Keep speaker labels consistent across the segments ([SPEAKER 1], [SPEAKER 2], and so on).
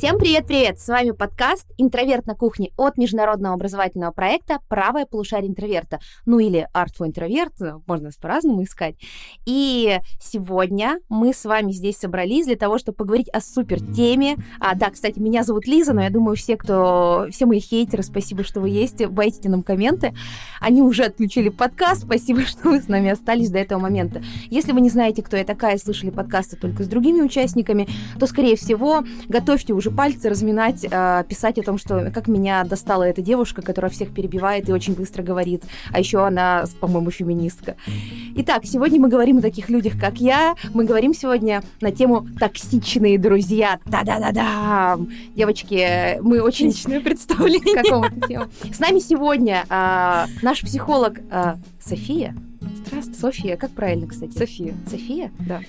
[SPEAKER 1] Всем привет-привет! С вами подкаст «Интроверт на кухне» от международного образовательного проекта «Правое полушарие интроверта». Ну или «Art for интроверт», можно по-разному искать. И сегодня мы с вами здесь собрались для того, чтобы поговорить о супер теме. А, да, кстати, меня зовут Лиза, но я думаю, все, кто... Все мои хейтеры, спасибо, что вы есть, байтите нам комменты. Они уже отключили подкаст, спасибо, что вы с нами остались до этого момента. Если вы не знаете, кто я такая, слышали подкасты только с другими участниками, то, скорее всего, готовьте уже пальцы разминать, э, писать о том, что как меня достала эта девушка, которая всех перебивает и очень быстро говорит. А еще она, по-моему, феминистка. Итак, сегодня мы говорим о таких людях, как я. Мы говорим сегодня на тему «Токсичные друзья». Да-да-да-да! Девочки, мы очень...
[SPEAKER 2] Личное представление.
[SPEAKER 1] Какого-то. С нами сегодня э, наш психолог э, София.
[SPEAKER 2] Здравствуйте.
[SPEAKER 1] София, как правильно, кстати?
[SPEAKER 2] София.
[SPEAKER 1] София?
[SPEAKER 2] Да.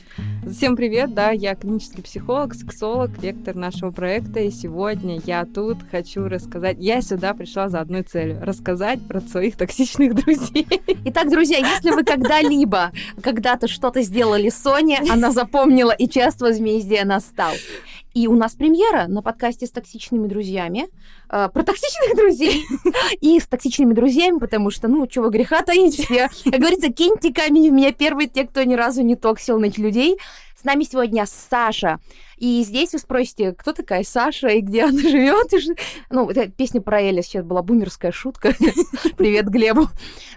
[SPEAKER 2] Всем привет, да, я клинический психолог, сексолог, лектор нашего проекта, и сегодня я тут хочу рассказать, я сюда пришла за одной целью, рассказать про своих токсичных друзей.
[SPEAKER 1] Итак, друзья, если вы когда-либо, когда-то что-то сделали Соне, она запомнила, и час возмездия настал. И у нас премьера на подкасте с токсичными друзьями. Э, про токсичных друзей. И с токсичными друзьями, потому что, ну, чего греха таить все. Как говорится, киньте камень в меня первый, те, кто ни разу не токсил на этих людей. С нами сегодня Саша. И здесь вы спросите, кто такая Саша и где она живет? Ну, это песня про Эля сейчас была бумерская шутка. Привет Глебу.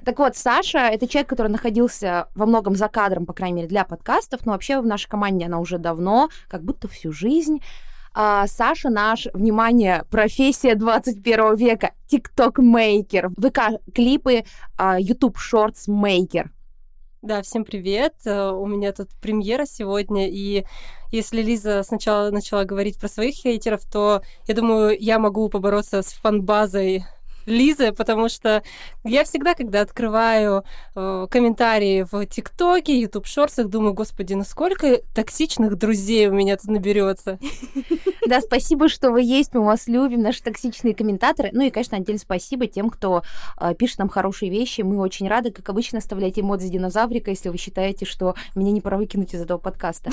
[SPEAKER 1] Так вот, Саша — это человек, который находился во многом за кадром, по крайней мере, для подкастов, но вообще в нашей команде она уже давно, как будто всю жизнь. А, Саша наш, внимание, профессия 21 века, тикток-мейкер, ВК-клипы, а, YouTube Shorts мейкер.
[SPEAKER 2] Да, всем привет. Э, у меня тут премьера сегодня, и если Лиза сначала начала говорить про своих хейтеров, то я думаю, я могу побороться с фан-базой Лизы, потому что я всегда, когда открываю э, комментарии в ТикТоке, Ютуб шорсах, думаю, господи, насколько токсичных друзей у меня тут наберется.
[SPEAKER 1] Да, спасибо, что вы есть, мы вас любим, наши токсичные комментаторы. Ну и, конечно, отдельно спасибо тем, кто э, пишет нам хорошие вещи. Мы очень рады, как обычно, оставляйте эмодзи динозаврика, если вы считаете, что меня не пора выкинуть из этого подкаста.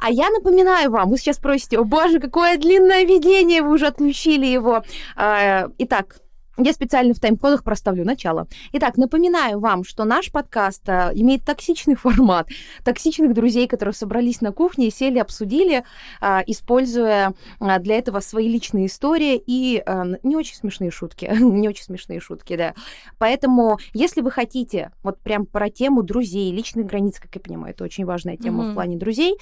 [SPEAKER 1] А я напоминаю вам, вы сейчас спросите, о боже, какое длинное видение, вы уже отключили его. А, итак, я специально в тайм-кодах проставлю начало. Итак, напоминаю вам, что наш подкаст а, имеет токсичный формат. Токсичных друзей, которые собрались на кухне и сели, обсудили, а, используя а, для этого свои личные истории и не очень смешные шутки. не очень смешные шутки, да. Поэтому, если вы хотите вот прям про тему друзей, личных границ, как я понимаю, это очень важная тема mm-hmm. в плане друзей,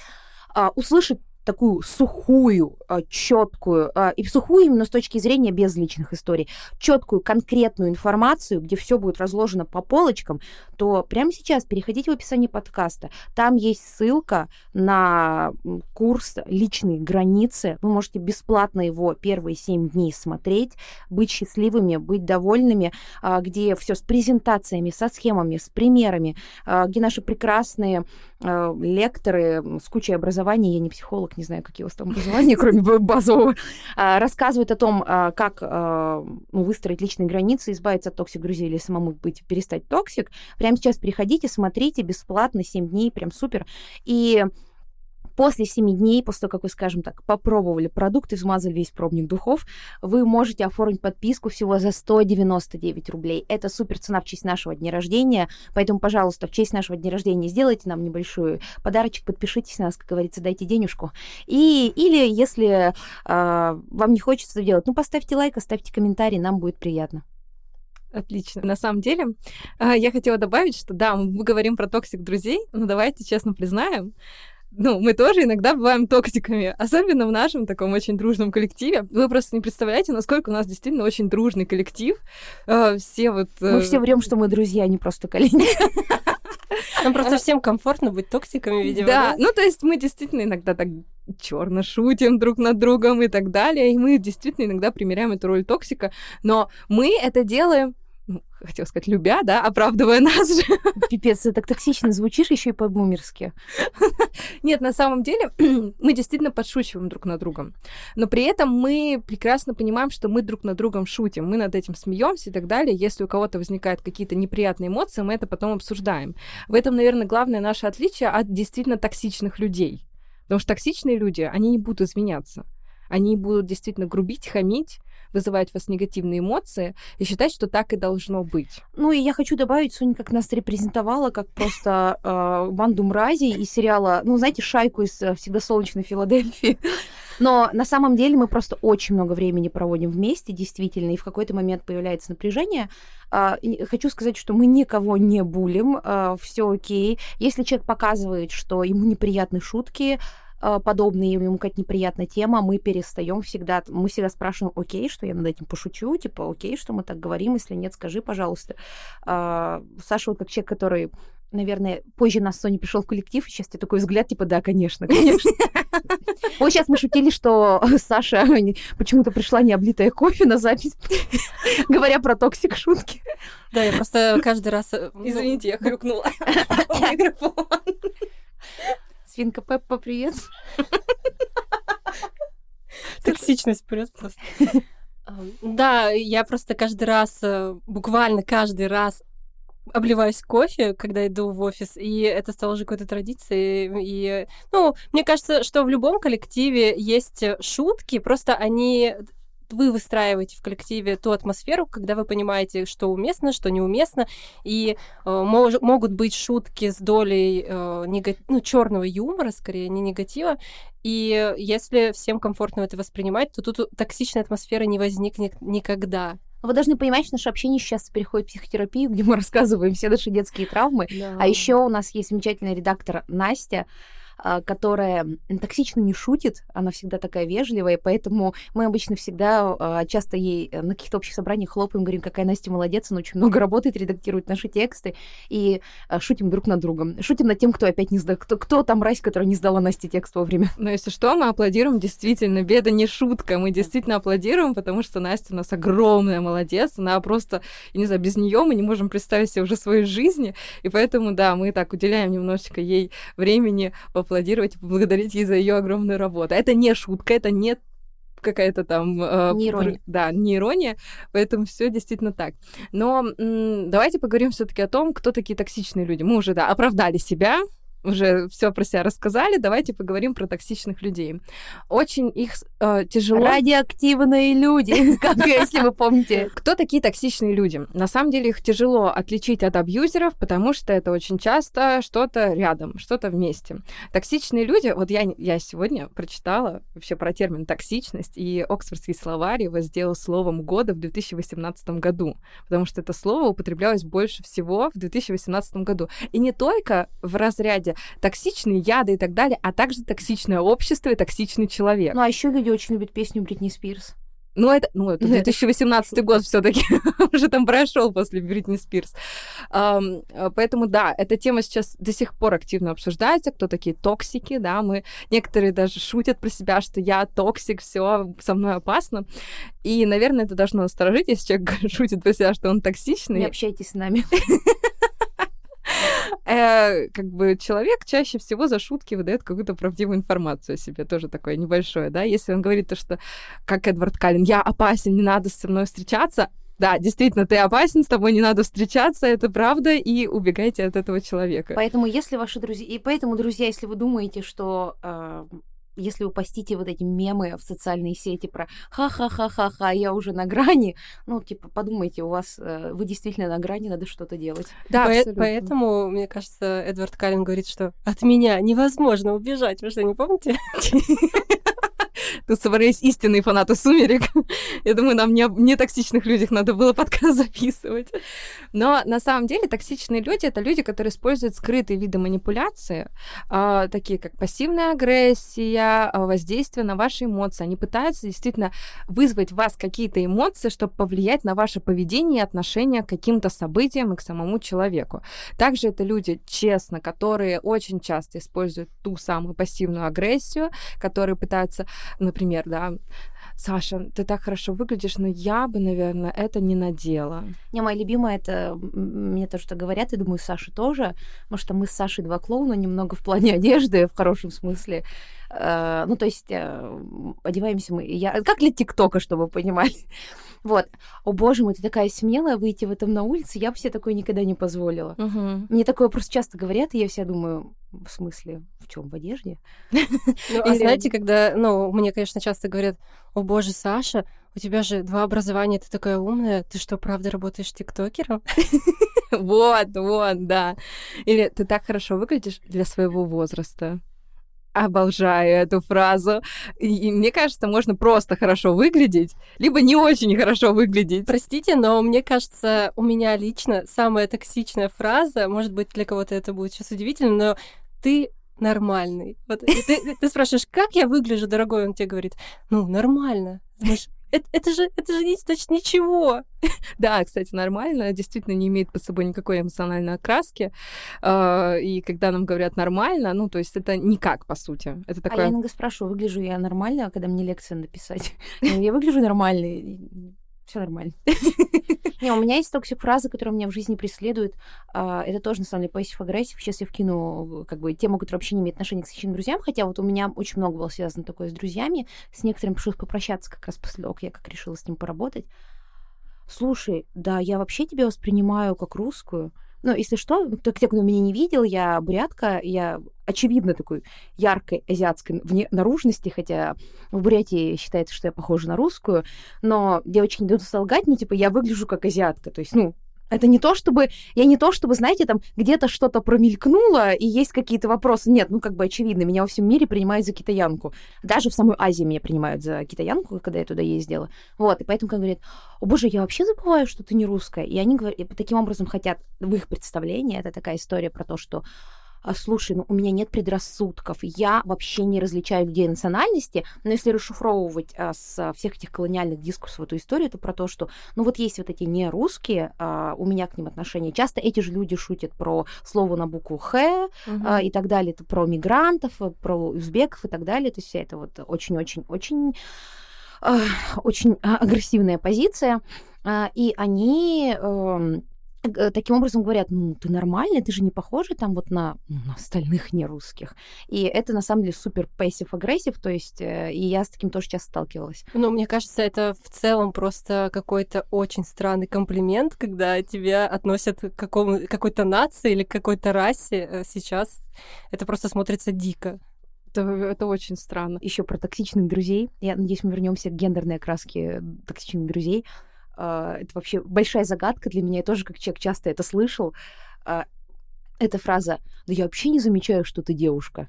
[SPEAKER 1] а, услышать такую сухую, а, четкую, а, и сухую именно с точки зрения без личных историй, четкую, конкретную информацию, где все будет разложено по полочкам, то прямо сейчас переходите в описание подкаста. Там есть ссылка на курс «Личные границы». Вы можете бесплатно его первые семь дней смотреть, быть счастливыми, быть довольными, а, где все с презентациями, со схемами, с примерами, где наши прекрасные лекторы с кучей образования, я не психолог, не знаю, какие у вас там образования, кроме базового, а, рассказывает о том, а, как а, ну, выстроить личные границы, избавиться от toxic друзей или самому быть, перестать токсик. Прямо сейчас переходите, смотрите бесплатно, 7 дней, прям супер. И После 7 дней, после того, как вы, скажем так, попробовали продукт и смазали весь пробник духов, вы можете оформить подписку всего за 199 рублей. Это супер цена в честь нашего дня рождения, поэтому, пожалуйста, в честь нашего дня рождения сделайте нам небольшой подарочек, подпишитесь на нас, как говорится, дайте денежку. И, или если э, вам не хочется это делать, ну, поставьте лайк, оставьте комментарий, нам будет приятно.
[SPEAKER 2] Отлично. На самом деле, а, я хотела добавить, что да, мы говорим про toxic друзей, но давайте честно признаем, ну, мы тоже иногда бываем токсиками, особенно в нашем таком очень дружном коллективе. Вы просто не представляете, насколько у нас действительно очень дружный коллектив. Э, все вот...
[SPEAKER 1] Э... Мы все врем, что мы друзья, а не просто коллеги.
[SPEAKER 2] Нам просто всем комфортно быть токсиками, видимо. Да, ну то есть мы действительно иногда так черно шутим друг над другом и так далее, и мы действительно иногда примеряем эту роль токсика, но мы это делаем хотела сказать, любя, да, оправдывая нас же.
[SPEAKER 1] Пипец, ты так токсично звучишь еще и по-бумерски.
[SPEAKER 2] Нет, на самом деле мы действительно подшучиваем друг над другом. Но при этом мы прекрасно понимаем, что мы друг над другом шутим, мы над этим смеемся и так далее. Если у кого-то возникают какие-то неприятные эмоции, мы это потом обсуждаем. В этом, наверное, главное наше отличие от действительно токсичных людей. Потому что токсичные люди, они не будут изменяться
[SPEAKER 3] они будут действительно грубить, хамить, вызывать у вас негативные эмоции и считать, что так и должно быть.
[SPEAKER 1] Ну и я хочу добавить, Соня как нас репрезентовала, как просто э, банду мразей из сериала, ну знаете, шайку из э, «Всегда солнечной Филадельфии». Но на самом деле мы просто очень много времени проводим вместе, действительно, и в какой-то момент появляется напряжение. А, хочу сказать, что мы никого не булим, а, все окей. Если человек показывает, что ему неприятны шутки, а, подобные, ему какая-то неприятная тема, мы перестаем всегда, мы всегда спрашиваем, окей, что я над этим пошучу, типа, окей, что мы так говорим, если нет, скажи, пожалуйста. Саша вот как человек, который наверное, позже нас Соня пришел в коллектив, и сейчас тебе такой взгляд, типа, да, конечно, конечно. Вот сейчас мы шутили, что Саша почему-то пришла не облитая кофе на запись, говоря про toxic шутки.
[SPEAKER 2] Да, я просто каждый раз... Э,
[SPEAKER 3] ну, Извините, я хрюкнула микрофон.
[SPEAKER 1] Свинка Пеппа, привет.
[SPEAKER 2] Токсичность просто. Да, я просто каждый раз, э, буквально каждый раз обливаюсь кофе, когда иду в офис, и это стало уже какой-то традицией. И, ну, мне кажется, что в любом коллективе есть шутки, просто они вы выстраиваете в коллективе ту атмосферу, когда вы понимаете, что уместно, что неуместно, и э, мож, могут быть шутки с долей э, нега... ну, черного юмора, скорее, не негатива. И если всем комфортно это воспринимать, то тут токсичная атмосфера не возникнет никогда.
[SPEAKER 1] Вы должны понимать, что наше общение сейчас переходит в психотерапию, где мы рассказываем все наши детские травмы. Да. А еще у нас есть замечательный редактор Настя, которая токсично не шутит, она всегда такая вежливая, поэтому мы обычно всегда а, часто ей э, на каких-то общих собраниях хлопаем, говорим, какая Настя молодец, она очень много работает, редактирует наши тексты, и а, шутим друг над другом. Шутим над тем, кто опять не сдал, кто, кто там мразь, которая не сдала Насте текст вовремя.
[SPEAKER 3] Но если что, мы аплодируем действительно, беда не шутка, мы действительно аплодируем, потому что Настя у нас огромная молодец, она просто, я не знаю, без нее мы не можем представить себе уже своей жизни, и поэтому, да, мы так уделяем немножечко ей времени поаплодировать и поблагодарить ей за ее огромную работу. Это не шутка, это не какая-то там...
[SPEAKER 1] Э, не ирония.
[SPEAKER 3] Да, не ирония, поэтому все действительно так. Но м- давайте поговорим все таки о том, кто такие токсичные люди. Мы уже, да, оправдали себя, уже все про себя рассказали, давайте поговорим про токсичных людей. Очень их э, тяжело...
[SPEAKER 1] Радиоактивные люди, как если вы помните.
[SPEAKER 3] Кто такие токсичные люди? На самом деле их тяжело отличить от абьюзеров, потому что это очень часто что-то рядом, что-то вместе. Токсичные люди, вот я, я сегодня прочитала вообще про термин токсичность, и Оксфордский словарь его сделал словом года в 2018 году, потому что это слово употреблялось больше всего в 2018 году. И не только в разряде вроде токсичные яды и так далее, а также токсичное общество и токсичный человек.
[SPEAKER 1] Ну а еще люди очень любят песню Бритни Спирс.
[SPEAKER 3] Ну, это, ну, это 2018 год все-таки уже там прошел после Бритни Спирс. Эм, поэтому, да, эта тема сейчас до сих пор активно обсуждается, кто такие токсики, да, мы, некоторые даже шутят про себя, что я токсик, все со мной опасно. И, наверное, это должно насторожить, если человек шутит про себя, что он токсичный.
[SPEAKER 1] Не общайтесь с нами.
[SPEAKER 3] Э, как бы человек чаще всего за шутки выдает какую-то правдивую информацию о себе, тоже такое небольшое, да, если он говорит то, что, как Эдвард Каллен, я опасен, не надо со мной встречаться, да, действительно, ты опасен, с тобой не надо встречаться, это правда, и убегайте от этого человека.
[SPEAKER 1] Поэтому, если ваши друзья, и поэтому, друзья, если вы думаете, что э, если вы постите вот эти мемы в социальные сети про ха-ха-ха-ха-ха, я уже на грани, ну, типа, подумайте, у вас, э, вы действительно на грани, надо что-то делать.
[SPEAKER 2] Да, По- Поэтому, мне кажется, Эдвард Каллен говорит, что от меня невозможно убежать. Вы что, не помните?
[SPEAKER 3] Собрались истинные фанаты «Сумерек». Я думаю, нам не, не токсичных людях надо было подкаст записывать. Но на самом деле токсичные люди — это люди, которые используют скрытые виды манипуляции, э, такие как пассивная агрессия, э, воздействие на ваши эмоции. Они пытаются действительно вызвать в вас какие-то эмоции, чтобы повлиять на ваше поведение и отношение к каким-то событиям и к самому человеку. Также это люди, честно, которые очень часто используют ту самую пассивную агрессию, которые пытаются например, да, Саша, ты так хорошо выглядишь, но я бы, наверное, это не надела.
[SPEAKER 1] Не, моя любимая, это мне то, что говорят, и думаю, Саша тоже, потому что мы с Сашей два клоуна, немного в плане одежды, в хорошем смысле. Э, ну, то есть э, одеваемся мы... Я... Как для ТикТока, чтобы вы понимали. Вот. О, боже мой, ты такая смелая выйти в этом на улице. Я бы себе такое никогда не позволила.
[SPEAKER 3] Мгм.
[SPEAKER 1] Мне такое просто часто говорят, и я вся думаю, в смысле, в чем, в одежде?
[SPEAKER 2] Ну, а знаете, когда, ну, мне, конечно, часто говорят, о боже, Саша, у тебя же два образования, ты такая умная, ты что, правда работаешь тиктокером?
[SPEAKER 3] Вот, вот, да. Или ты так хорошо выглядишь для своего возраста. Обожаю эту фразу. И, мне кажется, можно просто хорошо выглядеть, либо не очень хорошо выглядеть.
[SPEAKER 2] Простите, но мне кажется, у меня лично самая токсичная фраза, может быть, для кого-то это будет сейчас удивительно, но ты нормальный. Вот и ты, ты спрашиваешь, как я выгляжу, дорогой? Он тебе говорит, ну, нормально. Думаешь, это, это же, это же не значит ничего.
[SPEAKER 3] Да, кстати, нормально, действительно не имеет под собой никакой эмоциональной окраски. А, И когда нам говорят нормально, ну, то есть это никак, по сути. Это
[SPEAKER 1] А я
[SPEAKER 3] такое...
[SPEAKER 1] иногда спрашиваю, выгляжу я нормально, когда мне лекцию написать? Я выгляжу нормально, все нормально. Не, у меня есть toxic фраза, которая меня в жизни преследует. А, Это тоже, на самом деле, passive aggressive. Сейчас я вкину как бы тему, которая вообще не имеет отношения к токсичным друзьям, хотя вот у меня очень много было связано такое с друзьями. С некоторыми пришлось попрощаться как раз после того, как я как решила с ним поработать. Слушай, да, я вообще тебя воспринимаю как русскую. Ну, если что, кто, те, кто меня не видел, я бурятка, я очевидно такой яркой азиатской вне- наружности, хотя в Бурятии считается, что я похожа на русскую, но девочки не дадут солгать, ну, типа, я выгляжу как азиатка, то есть, ну, это не то, чтобы... Я не то, чтобы, знаете, там где-то что-то промелькнуло, и есть какие-то вопросы. Нет, ну, как бы очевидно, меня во всем мире принимают за китаянку. Даже в самой Азии меня принимают за китаянку, когда я туда ездила. Вот, и поэтому, как говорят, о боже, я вообще забываю, что ты не русская. И они говорят, таким образом хотят, в их представлении, это такая история про то, что «А, слушай, ну у меня нет предрассудков, я вообще не различаю людей национальности, но если расшифровывать а, с всех этих колониальных дискурсов эту историю, то про то, что, ну вот есть вот эти не русские, а, у меня к ним отношения. Часто эти же люди шутят про слово на букву Х
[SPEAKER 3] Мгм.
[SPEAKER 1] а, и так далее, это про мигрантов, э, про узбеков и так далее. То есть вся это вот очень-очень-очень а, очень а, агрессивная позиция. А, И они эм, таким образом говорят, ну, ты нормальный, ты же не похожа там вот на, на остальных нерусских. И это, на самом деле, супер passive-aggressive, то есть, э, и я с таким тоже часто сталкивалась.
[SPEAKER 2] Ну, мне кажется, это в целом просто какой-то очень странный комплимент, когда тебя относят к какому, какой-то нации или к какой-то расе э, сейчас. Это просто смотрится дико.
[SPEAKER 3] Это, это очень странно.
[SPEAKER 1] Еще про токсичных друзей. Я надеюсь, мы вернемся к гендерной окраске токсичных друзей. А, Это вообще большая загадка для меня. Я тоже как человек часто это слышал. А, Эта фраза «Да я вообще не замечаю, что ты девушка».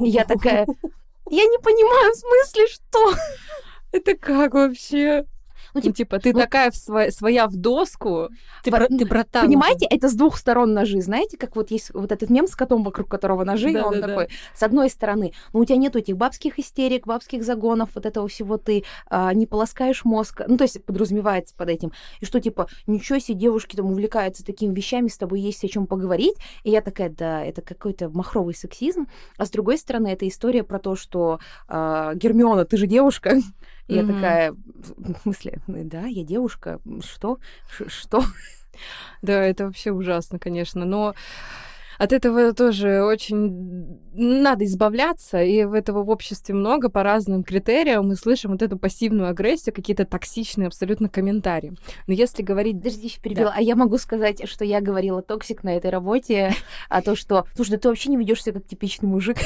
[SPEAKER 1] И я такая «Я не понимаю, в смысле, что?»
[SPEAKER 3] Это как вообще?
[SPEAKER 1] Ну,
[SPEAKER 3] Ну,
[SPEAKER 1] типа,
[SPEAKER 3] типа, ты
[SPEAKER 1] ну-
[SPEAKER 3] такая в сво- своя в доску.
[SPEAKER 2] Ты,
[SPEAKER 1] Бра-
[SPEAKER 2] ты братан.
[SPEAKER 1] Понимаете, это с двух сторон ножи. Знаете, как вот есть вот этот мем с котом, вокруг которого ножи, и он
[SPEAKER 3] Да-да-да.
[SPEAKER 1] такой, с одной стороны, ну у тебя нет этих бабских истерик, бабских загонов, вот этого всего ты а, не полоскаешь мозг, ну то есть подразумевается под этим. И что типа, ничего себе, девушки там увлекаются такими вещами, с тобой есть о чем поговорить. И я такая, да, это какой-то махровый сексизм. А с другой стороны, это история про то, что а, Гермиона, ты же девушка. И я такая, в смысле, «Ну да, я девушка, что? Ш- Что?
[SPEAKER 3] Да, это вообще ужасно, конечно. Но от этого тоже очень надо избавляться, и в этого в обществе много по разным критериям. Мы слышим вот эту пассивную агрессию, какие-то токсичные абсолютно комментарии. Но если говорить...
[SPEAKER 1] Подожди, еще перебила. А я могу сказать, что я говорила токсик на этой работе, а то, что... Слушай, да ты вообще не ведешь себя как типичный мужик.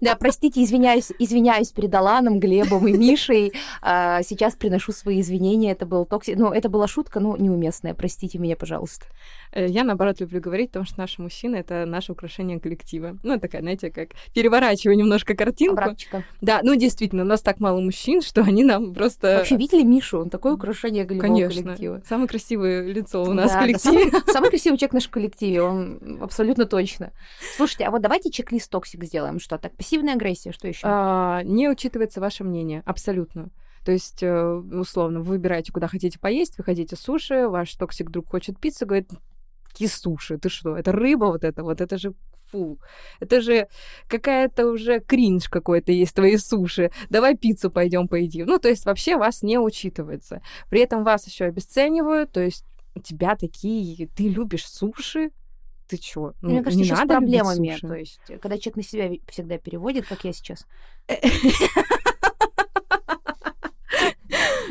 [SPEAKER 1] Да, простите, извиняюсь, извиняюсь перед Аланом, Глебом и Мишей. А, Сейчас приношу свои извинения. Это был токсик. Ну, это была шутка, но неуместная. Простите меня, пожалуйста.
[SPEAKER 3] Э, Я, наоборот, люблю говорить, потому что наши мужчины — это наше украшение коллектива. Ну, такая, знаете, как переворачиваю немножко картинку.
[SPEAKER 1] Обраточка.
[SPEAKER 3] Да, ну, действительно, у нас так мало мужчин, что они нам просто...
[SPEAKER 1] Вообще, видели Мишу? Он такое украшение голевого
[SPEAKER 3] Конечно.
[SPEAKER 1] коллектива.
[SPEAKER 3] Самое красивое лицо у нас
[SPEAKER 1] Да,
[SPEAKER 3] в
[SPEAKER 1] да,
[SPEAKER 3] коллективе.
[SPEAKER 1] самый, самый красивый человек в нашем коллективе, он абсолютно точно. Слушайте, а вот давайте чек-лист токсик сделаем. Что так? Пассивная агрессия, что еще?
[SPEAKER 3] А, не учитывается ваше мнение, абсолютно. То есть, э, условно, вы выбираете, куда хотите поесть, вы хотите суши, ваш toxic друг хочет пиццу, говорит, какие суши, ты что, это рыба вот это, вот это же фу, это же какая-то уже кринж какой-то есть твои суши, давай пиццу пойдем поедим. Ну, то есть вообще вас не учитывается. При этом вас еще обесценивают, то есть у тебя такие, ты любишь суши, ты чё?
[SPEAKER 1] Ну, Мне кажется, не надо с проблемами. То есть, когда человек на себя всегда переводит, как я сейчас.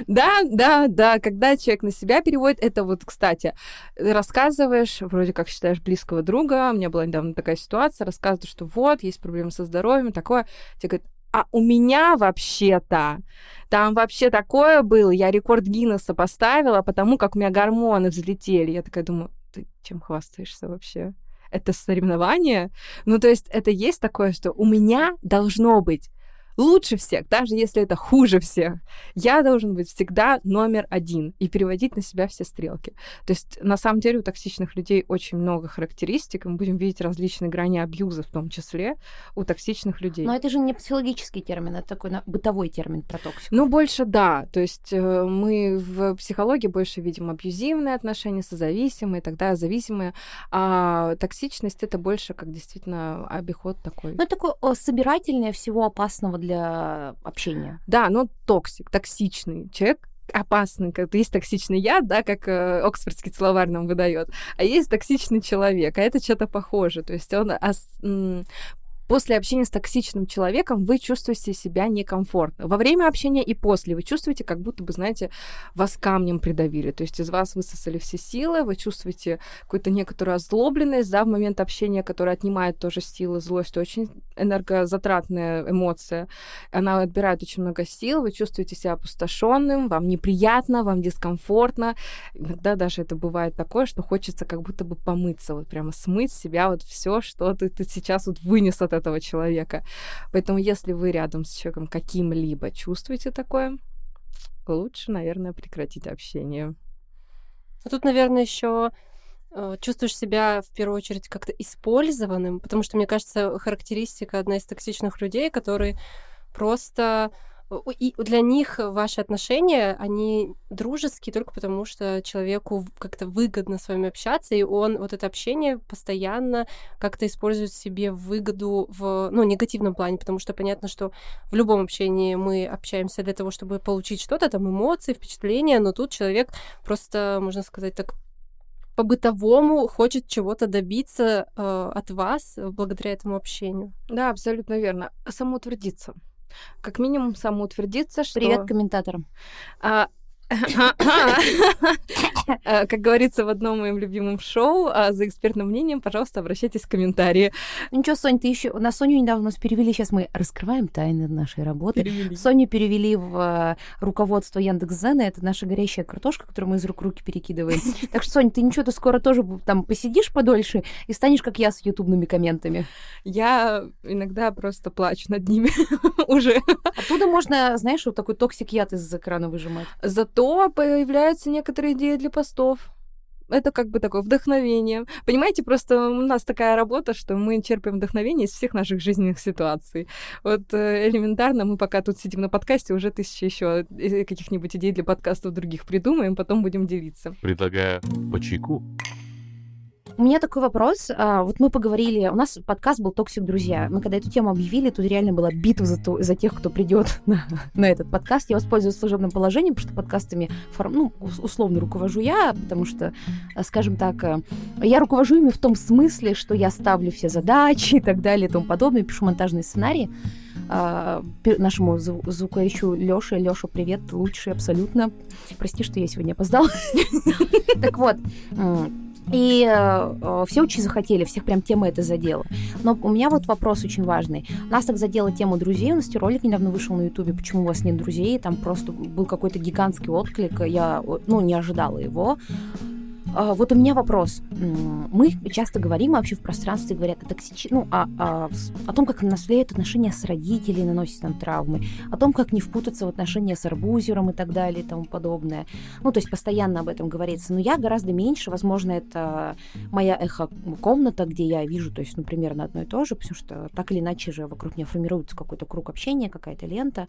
[SPEAKER 3] Да, да, да, когда человек на себя переводит, это вот, кстати, рассказываешь, вроде как считаешь близкого друга, у меня была недавно такая ситуация, рассказываешь, что вот, есть проблемы со здоровьем, такое, тебе говорят, а у меня вообще-то там вообще такое было, я рекорд Гиннесса поставила, потому как у меня гормоны взлетели. Я такая думаю, ты чем хвастаешься вообще? Это соревнование? Ну, то есть это есть такое, что у меня должно быть лучше всех, даже если это хуже всех, я должен быть всегда номер один и переводить на себя все стрелки. То есть, на самом деле, у токсичных людей очень много характеристик, и мы будем видеть различные грани абьюза, в том числе у токсичных людей.
[SPEAKER 1] Но это же не психологический термин, это такой бытовой термин про токсику.
[SPEAKER 3] Ну, больше да. То есть э, мы в психологии больше видим абьюзивные отношения, созависимые, тогда зависимые, а токсичность это больше как действительно обиход такой.
[SPEAKER 1] Ну, это такое собирательное всего опасного для общения.
[SPEAKER 3] Да, но токсик, токсичный человек, опасный, как есть токсичный яд, да, как э, Оксфордский словарь нам выдает, а есть токсичный человек, а это что-то похоже. То есть он ос, После общения с токсичным человеком вы чувствуете себя некомфортно. Во время общения и после вы чувствуете, как будто бы, знаете, вас камнем придавили. То есть из вас высосали все силы, вы чувствуете какую-то некоторую озлобленность, да, в момент общения, которая отнимает тоже силы, злость. Очень энергозатратная эмоция. Она отбирает очень много сил, вы чувствуете себя опустошенным, вам неприятно, вам дискомфортно. Иногда даже это бывает такое, что хочется как будто бы помыться, вот прямо смыть себя вот все, что ты, ты сейчас вот вынес от человека. Поэтому если вы рядом с человеком каким-либо чувствуете такое, лучше, наверное, прекратить общение.
[SPEAKER 2] А тут, наверное, еще э, чувствуешь себя в первую очередь как-то использованным, потому что, мне кажется, характеристика одна из токсичных людей, которые просто и для них ваши отношения, они дружеские только потому, что человеку как-то выгодно с вами общаться, и он вот это общение постоянно как-то использует себе выгоду в ну, негативном плане, потому что понятно, что в любом общении мы общаемся для того, чтобы получить что-то, там эмоции, впечатления, но тут человек просто, можно сказать так, по-бытовому хочет чего-то добиться э, от вас благодаря этому общению.
[SPEAKER 3] Да, абсолютно верно. Самоутвердиться как минимум самоутвердиться, что...
[SPEAKER 1] Привет комментаторам.
[SPEAKER 3] А, как говорится в одном моем любимом шоу, а за экспертным мнением, пожалуйста, обращайтесь в комментарии.
[SPEAKER 1] Ну ничего, Сонь, ты еще... На Соню недавно нас перевели, сейчас мы раскрываем тайны нашей работы. Перевели. Соню перевели в э, руководство Яндекс.Зена, это наша горящая картошка, которую мы из рук в руки перекидываем. Так что, Соня, ты ничего, ты скоро тоже там посидишь подольше и станешь, как я, с ютубными комментами.
[SPEAKER 3] Я иногда просто плачу над ними уже.
[SPEAKER 1] Оттуда можно, знаешь, вот такой toxic яд из экрана выжимать.
[SPEAKER 3] Зато то появляются некоторые идеи для постов. Это как бы такое вдохновение. Понимаете, просто у нас такая работа, что мы черпаем вдохновение из всех наших жизненных ситуаций. Вот э, элементарно мы пока тут сидим на подкасте, уже тысячи еще э, каких-нибудь идей для подкастов других придумаем, потом будем делиться.
[SPEAKER 4] Предлагаю по чайку.
[SPEAKER 1] У меня такой вопрос. А, вот мы поговорили, у нас подкаст был «Toxic друзья». Мы когда эту тему объявили, тут реально была битва за, то, за тех, кто придет на, на этот подкаст. Я воспользуюсь служебным положением, потому что подкастами форм, ну, условно руковожу я, потому что, э, скажем так, э, я руковожу ими в том смысле, что я ставлю все задачи и так далее и тому подобное, пишу монтажные сценарии а, нашему звуковику Лёше. Лёша, привет, лучший абсолютно. Прости, что я сегодня опоздала. Так вот, и э, э, все очень захотели, всех прям тема это задела. Но у меня вот вопрос очень важный. Нас так задела тему друзей. У нас ролик недавно вышел на Ютубе, почему у вас нет друзей. Там просто был какой-то гигантский отклик. Я, ну, не ожидала его. А, вот у меня вопрос. Мы часто говорим вообще в пространстве, говорят о токсич... ну, о, о, о том, как нас отношения с родителями, наносят нам травмы, о том, как не впутаться в отношения с арбузером и так далее и тому подобное. Ну, то есть постоянно об этом говорится. Но я гораздо меньше, возможно, это моя эхо-комната, где я вижу, то есть, ну, примерно одно и то же, потому что так или иначе же вокруг меня формируется какой-то круг общения, какая-то лента.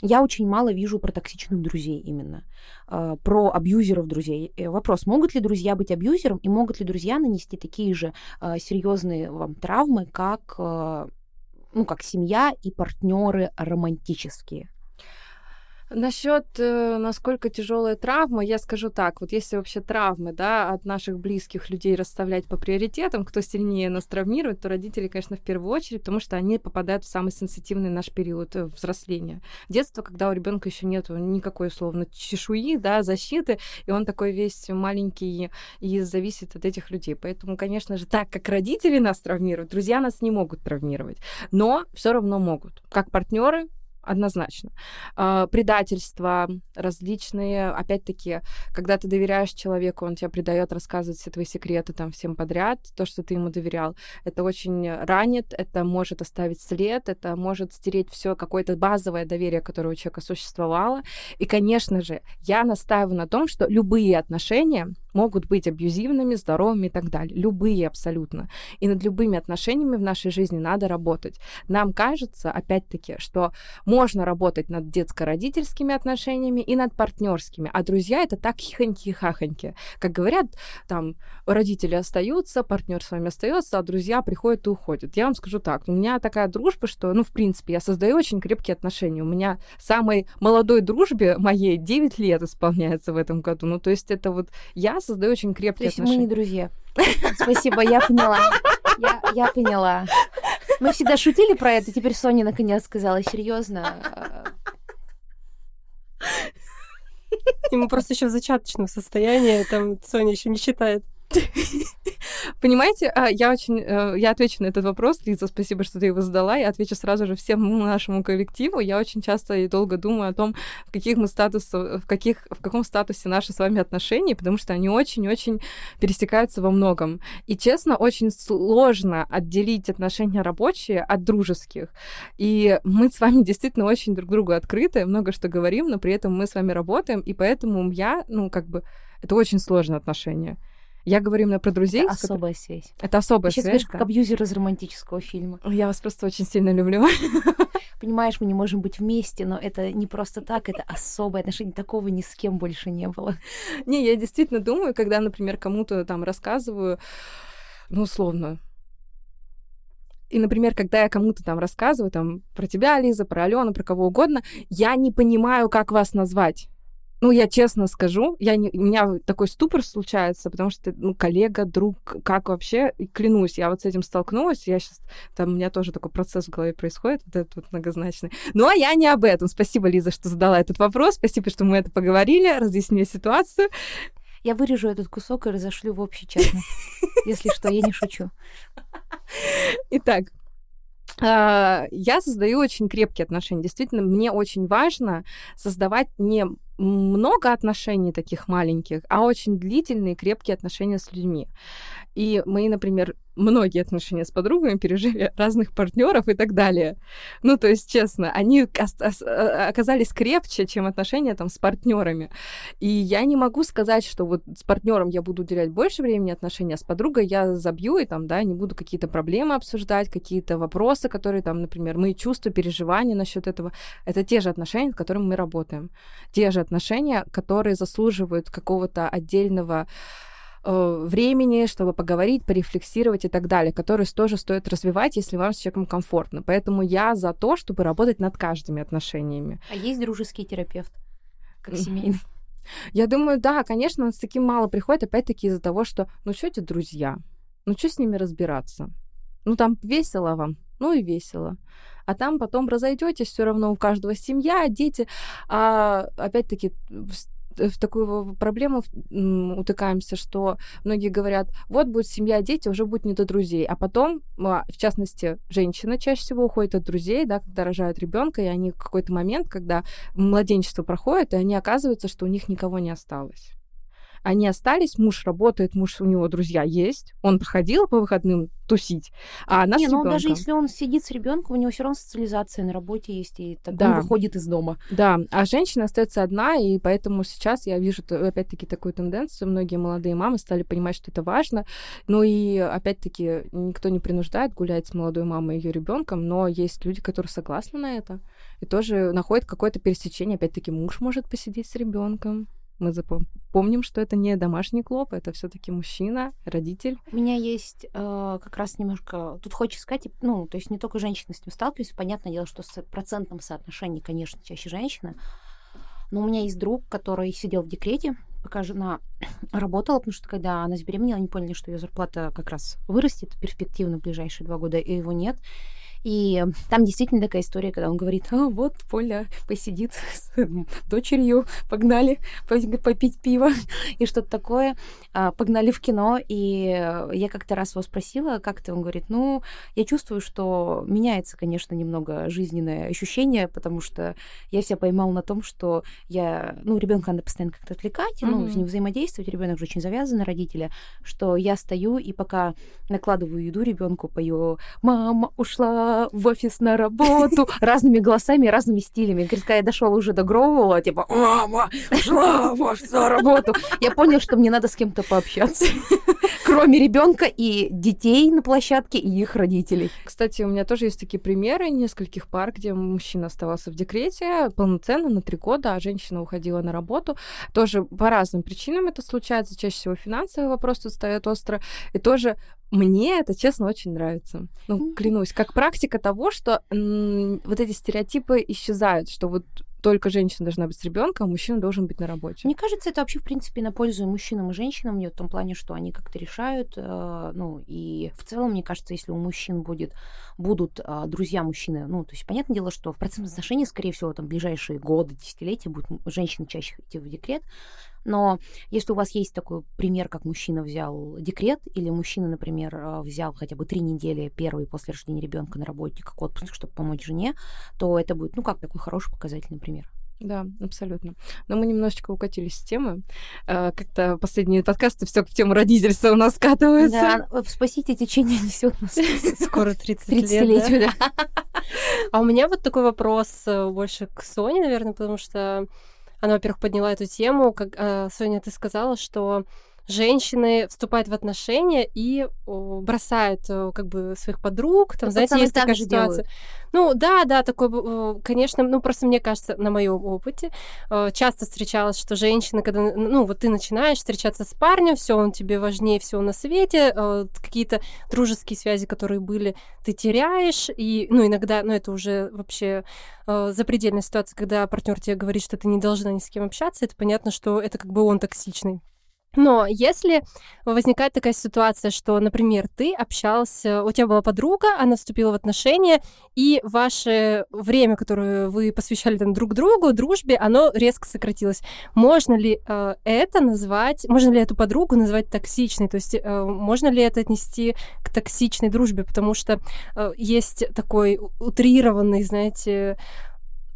[SPEAKER 1] Я очень мало вижу про токсичных друзей именно, а, про абьюзеров друзей. Э, вопрос, могут ли друзья быть абьюзером и могут ли друзья нанести такие же а, серьезные вам травмы, как, а, ну, как семья и партнеры романтические?
[SPEAKER 3] Насчет э, насколько тяжелая травма, я скажу так: вот если вообще травмы, да, от наших близких людей расставлять по приоритетам, кто сильнее нас травмирует, то родители, конечно, в первую очередь, потому что они попадают в самый сенситивный наш период э, взросления. Детство, когда у ребенка еще нет никакой условно чешуи, да, защиты, и он такой весь маленький и зависит от этих людей. Поэтому, конечно же, так как родители нас травмируют, друзья нас не могут травмировать, но все равно могут. Как партнеры, однозначно. А, предательство различные, опять-таки, когда ты доверяешь человеку, он тебя предает, рассказывает все твои секреты там всем подряд, то, что ты ему доверял, это очень ранит, это может оставить след, это может стереть все какое-то базовое доверие, которое у человека существовало. И, конечно же, я настаиваю на том, что любые отношения могут быть абьюзивными, здоровыми и так далее. Любые абсолютно. И над любыми отношениями в нашей жизни надо работать. Нам кажется, опять-таки, что можно работать над детско-родительскими отношениями и над партнерскими, а друзья это так хихоньки-хахоньки. Как говорят, там родители остаются, партнер с вами остается, а друзья приходят и уходят. Я вам скажу так, у меня такая дружба, что, ну, в принципе, я создаю очень крепкие отношения. У меня самой молодой дружбе моей 9 лет исполняется в этом году. Ну, то есть это вот я создаю очень крепкие
[SPEAKER 1] То есть
[SPEAKER 3] отношения.
[SPEAKER 1] мы не друзья. Спасибо, я поняла. Я, я поняла. Мы всегда шутили про это, теперь Соня наконец сказала серьезно.
[SPEAKER 2] Ему просто еще в зачаточном состоянии, там Соня еще не читает.
[SPEAKER 3] Понимаете, а, я очень... э, Я отвечу на этот вопрос, Лиза, спасибо, что ты его задала. Я отвечу сразу же всему нашему коллективу. Я очень часто и долго думаю о том, в каких мы статусах, в, каких, в каком статусе наши с вами отношения, потому что они очень-очень пересекаются во многом. И, честно, очень сложно отделить отношения рабочие от дружеских. И мы с вами действительно очень друг другу открыты, много что говорим, но при этом мы с вами работаем, и поэтому я, ну, как бы, это очень сложные отношения. Я говорю именно про друзей.
[SPEAKER 1] Это особая связь.
[SPEAKER 3] Это особая
[SPEAKER 1] Сейчас
[SPEAKER 3] связь.
[SPEAKER 1] говоришь, как абьюзер из романтического фильма.
[SPEAKER 3] Я вас просто очень сильно люблю.
[SPEAKER 1] Понимаешь, мы не можем быть вместе, но это не просто так, это особое отношение. Такого ни с кем больше не было.
[SPEAKER 3] Не, я действительно думаю, когда, например, кому-то там рассказываю, ну, условно, и, например, когда я кому-то там рассказываю там про тебя, Лиза, про Алену, про кого угодно, я не понимаю, как вас назвать. Ну, я честно скажу, я не, у меня такой ступор случается, потому что, ну, коллега, друг, как вообще, и клянусь, я вот с этим столкнулась, я сейчас, там у меня тоже такой процесс в голове происходит, вот этот вот многозначный. Ну, а я не об этом. Спасибо, Лиза, что задала этот вопрос, спасибо, что мы это поговорили, разъяснили ситуацию.
[SPEAKER 1] Я вырежу этот кусок и разошлю в общий чат. Если что, я не шучу.
[SPEAKER 3] Итак, а, я создаю очень крепкие отношения. Действительно, мне очень важно создавать не много отношений таких маленьких, а очень длительные, крепкие отношения с людьми. И мои, например, многие отношения с подругами пережили разных партнеров и так далее. Ну, то есть, честно, они э, оказались крепче, чем отношения там с партнерами. И я не могу сказать, что вот с партнером я буду уделять больше времени отношения, а с подругой я забью и там, да, не буду какие-то проблемы обсуждать, какие-то вопросы, которые там, например, мои чувства, переживания насчет этого. Это те же отношения, с которыми мы работаем. Те же отношения, которые заслуживают какого-то отдельного э, времени, чтобы поговорить, порефлексировать и так далее, которые тоже стоит развивать, если вам с человеком комфортно. Поэтому я за то, чтобы работать над каждыми отношениями.
[SPEAKER 1] А есть дружеский терапевт, как семейный?
[SPEAKER 3] Я думаю, да, конечно, он с таким мало приходит, опять-таки из-за того, что, ну что эти друзья? Ну что с ними разбираться? Ну там весело вам, ну и весело. А там потом разойдетесь, все равно у каждого семья, дети. А опять-таки в такую проблему утыкаемся, что многие говорят, вот будет семья, дети, уже будет не до друзей. А потом, а, в частности, женщины чаще всего уходят от друзей, да, когда рожают ребенка, и они в какой-то момент, когда младенчество проходит, и они оказываются, что у них никого не осталось. Они остались, муж работает, муж у него друзья есть, он проходил по выходным тусить, а она
[SPEAKER 1] не,
[SPEAKER 3] с
[SPEAKER 1] ну даже
[SPEAKER 3] ребенком.
[SPEAKER 1] если он сидит с ребенком, у него все равно социализация на работе есть, и так
[SPEAKER 3] Да.
[SPEAKER 1] он выходит из дома.
[SPEAKER 3] Да, а женщина остается одна, и поэтому сейчас я вижу опять-таки такую тенденцию. Многие молодые мамы стали понимать, что это важно. Ну и опять-таки никто не принуждает гулять с молодой мамой и ее ребенком, но есть люди, которые согласны на это и тоже находят какое-то пересечение. Опять-таки муж может посидеть с ребенком. Мы помним, что это не домашний клоп, это все-таки мужчина, родитель.
[SPEAKER 1] У меня есть э, как раз немножко... Тут хочется сказать, ну, то есть не только женщины с этим сталкиваются, понятное дело, что с процентном соотношении, конечно, чаще женщины. Но у меня есть друг, который сидел в декрете, пока жена работала, потому что когда она забеременела, они поняли, что ее зарплата как раз вырастет перспективно в ближайшие два года, и его нет. И там действительно такая история, когда он говорит, а вот Поля посидит с дочерью, погнали попить пиво и что-то такое, а, погнали в кино. И я как-то раз его спросила, как ты? Он говорит, ну, я чувствую, что меняется, конечно, немного жизненное ощущение, потому что я себя поймал на том, что я, ну, ребенка надо постоянно как-то отвлекать, mm-hmm. ну, с ним взаимодействовать, ребенок же очень завязан на родителя, что я стою и пока накладываю еду ребенку, пою «Мама ушла в офис на работу разными голосами разными стилями. Говорит, когда я дошел уже до Гроуэлла, типа, мама, шла в офис на работу, я понял, что мне надо с кем-то пообщаться. Кроме ребенка и детей на площадке и их родителей.
[SPEAKER 3] Кстати, у меня тоже есть такие примеры нескольких пар, где мужчина оставался в декрете полноценно на три года, а женщина уходила на работу. Тоже по разным причинам это случается. Чаще всего финансовый вопрос тут стоят остро. И тоже мне это, честно, очень нравится. Ну, клянусь, как практика того, что м- вот эти стереотипы исчезают, что вот только женщина должна быть с ребенком, а мужчина должен быть на работе.
[SPEAKER 1] Мне кажется, это вообще, в принципе, на пользу мужчинам и женщинам, в том плане, что они как-то решают. Э, ну, и в целом, мне кажется, если у мужчин будет, будут э, друзья мужчины, ну, то есть, понятное дело, что в процентном отношении, скорее всего, там, ближайшие годы, десятилетия будут женщины чаще идти в декрет, но если у вас есть такой пример, как мужчина взял декрет, или мужчина, например, э, взял хотя бы три недели первые после рождения ребенка на работе как отпуск, чтобы помочь жене, то это будет, ну, как такой хороший показательный пример.
[SPEAKER 3] Да, абсолютно. Но мы немножечко укатились с темы. Э, как-то последние подкасты все в тему родительства у нас скатывается.
[SPEAKER 1] Да, спасите, течение несет нас.
[SPEAKER 2] Скоро 30, 30 лет. лет да? А у меня вот такой вопрос э, больше к Соне, наверное, потому что она, во-первых, подняла эту тему, как э, Соня, ты сказала, что женщины вступают в отношения и бросают э, как бы своих подруг, там, ну, знаете, есть такая ситуация. Делают. Ну, да, да, такой, конечно, ну, просто мне кажется, на моем опыте э, часто встречалось, что женщины, когда, ну, вот ты начинаешь встречаться с парнем, все, он тебе важнее всего на свете, э, какие-то дружеские связи, которые были, ты теряешь, и, ну, иногда, ну, это уже вообще запредельная ситуация, когда партнер тебе говорит, что ты не должна ни с кем общаться, это понятно, что это как бы он токсичный. Но если возникает такая ситуация, что, например, ты общался, у тебя была подруга, она вступила в отношения, и ваше время, которое вы посвящали там друг другу, дружбе, оно резко сократилось. Можно ли э, это назвать, можно ли эту подругу назвать токсичной? То есть э, можно ли это отнести к токсичной дружбе? Потому что э, есть такой утрированный, знаете,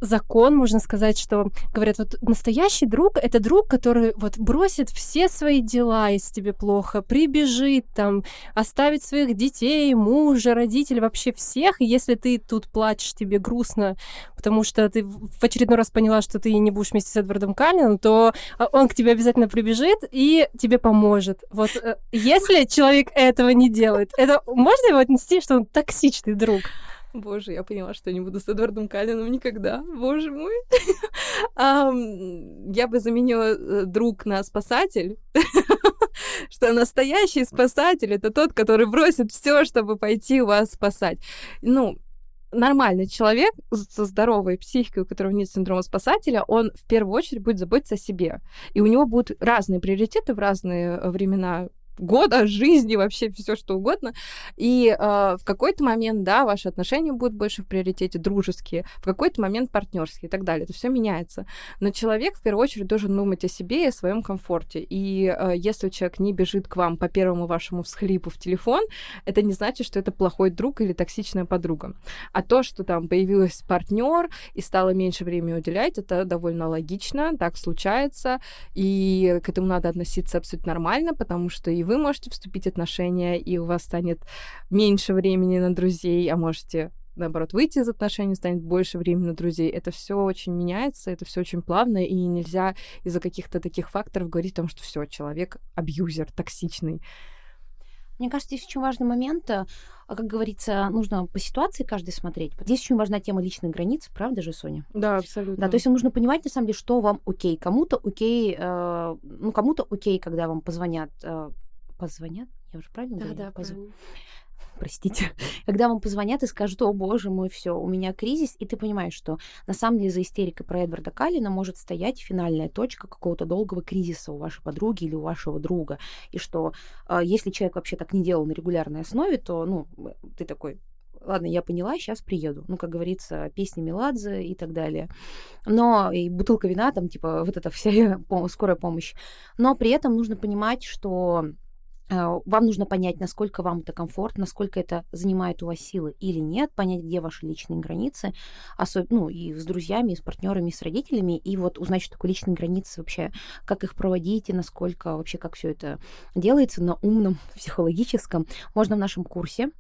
[SPEAKER 2] закон, можно сказать, что говорят, вот настоящий друг — это друг, который вот бросит все свои дела, если тебе плохо, прибежит там, оставит своих детей, мужа, родителей, вообще всех, если ты тут плачешь, тебе грустно, потому что ты в очередной раз поняла, что ты не будешь вместе с Эдвардом Каллином, то а, он к тебе обязательно прибежит и тебе поможет. Вот э, если человек этого не делает, это можно его отнести, что он токсичный друг?
[SPEAKER 3] Боже, я поняла, что не буду с Эдвардом Калином никогда. Боже мой. Я бы заменила э, друг на спасатель. Что настоящий спасатель это тот, который бросит все, чтобы пойти вас спасать. Ну, нормальный человек со здоровой психикой, у которого нет синдрома спасателя, он в первую очередь будет заботиться о себе. И у него будут разные приоритеты в разные э, времена года, жизни, вообще все что угодно. И э, в какой-то момент, да, ваши отношения будут больше в приоритете дружеские, в какой-то момент партнерские и так далее. Это все меняется. Но человек в первую очередь должен думать о себе и о своем комфорте. И э, если человек не бежит к вам по первому вашему всхлипу в телефон, это не значит, что это плохой друг или токсичная подруга. А то, что там появился партнер и стало меньше времени уделять, это довольно логично, так случается, и к этому надо относиться абсолютно нормально, потому что и вы можете вступить в отношения, и у вас станет меньше времени на друзей, а можете наоборот, выйти из отношений, станет больше времени на друзей. Это все очень меняется, это все очень плавно, и нельзя из-за каких-то таких факторов говорить о том, что все, человек абьюзер, токсичный.
[SPEAKER 1] Мне кажется, здесь очень важный момент. А, как говорится, нужно по ситуации каждый смотреть. Здесь очень важна тема личных границ, правда же, Соня?
[SPEAKER 3] Да, абсолютно.
[SPEAKER 1] Да, то есть нужно понимать, на самом деле, что вам окей. Кому-то окей, э, ну, кому-то окей, когда вам позвонят э, позвонят, я уже правильно
[SPEAKER 2] да,
[SPEAKER 1] говорю?
[SPEAKER 2] Да, Позв...
[SPEAKER 1] простите, когда вам позвонят и скажут, о боже мой, все, у меня кризис, и ты понимаешь, что на самом деле за истерикой про Эдварда Каллина может стоять финальная точка какого-то долгого кризиса у вашей подруги или у вашего друга, и что э, если человек вообще так не делал на регулярной основе, то, ну, ты такой, ладно, я поняла, сейчас приеду. Ну, как говорится, песни Меладзе и так далее. Но и бутылка вина, там, типа, вот эта вся скорая помощь. Но при этом нужно понимать, что а, вам нужно понять, насколько вам это комфортно, насколько это занимает у вас силы или нет, понять, где ваши личные границы, особенно ну, и с друзьями, и с партнерами, и с родителями, и вот узнать, что такое личные границы вообще, как их проводить, насколько вообще, как все это делается на умном, психологическом. Можно в нашем курсе а,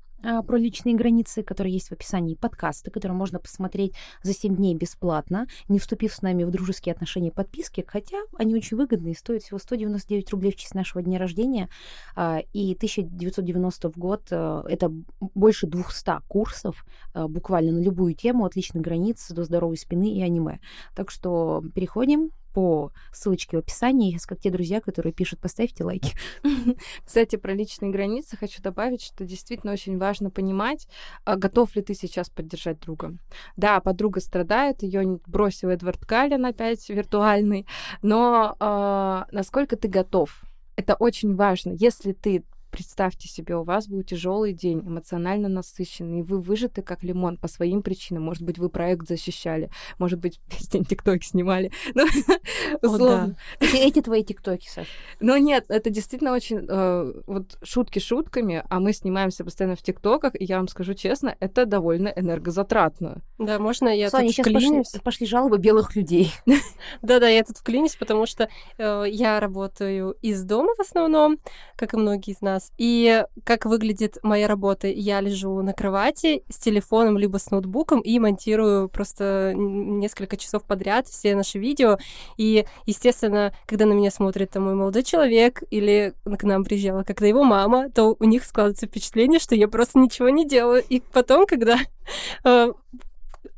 [SPEAKER 1] про личные границы, которые есть в описании подкаста, которые можно посмотреть за 7 дней бесплатно, не вступив с нами в дружеские отношения подписки, хотя они очень выгодные, стоят всего 199 рублей в честь нашего дня рождения, а, и 1990 в год а, это больше 200 курсов буквально на любую тему, от личных границ до здоровой спины и аниме. Так что переходим по ссылочке в описании, как те друзья, которые пишут, поставьте лайки.
[SPEAKER 3] Кстати, про личные границы хочу добавить, что действительно очень важно понимать, а, готов ли ты сейчас поддержать друга. Да, подруга страдает, ее бросил Эдвард Каллен опять виртуальный, но э, насколько ты готов? Это очень важно. Если ты Представьте себе, у вас был тяжелый день, эмоционально насыщенный, и вы выжаты как лимон по своим причинам. Может быть, вы проект защищали, может быть, весь день тиктоки снимали. Ну, условно.
[SPEAKER 1] Эти, эти твои тиктоки, Саш.
[SPEAKER 3] Но нет, это действительно очень... Э, вот шутки шутками, а мы снимаемся постоянно в тиктоках, и я вам скажу честно, это довольно энергозатратно.
[SPEAKER 2] Да, можно я
[SPEAKER 1] Соня, тут сейчас вклинюсь? Пошли, пошли жалобы белых людей.
[SPEAKER 2] Да-да, я тут вклинюсь, потому что э, я работаю из дома в основном, как и многие из нас, раз. И как выглядит моя работа? Я лежу на кровати с телефоном либо с ноутбуком и монтирую просто несколько часов подряд все наши видео. И, естественно, когда на меня смотрит там мой молодой человек или к нам приезжала когда его мама, то у них складывается впечатление, что я просто ничего не делаю. И потом, когда э,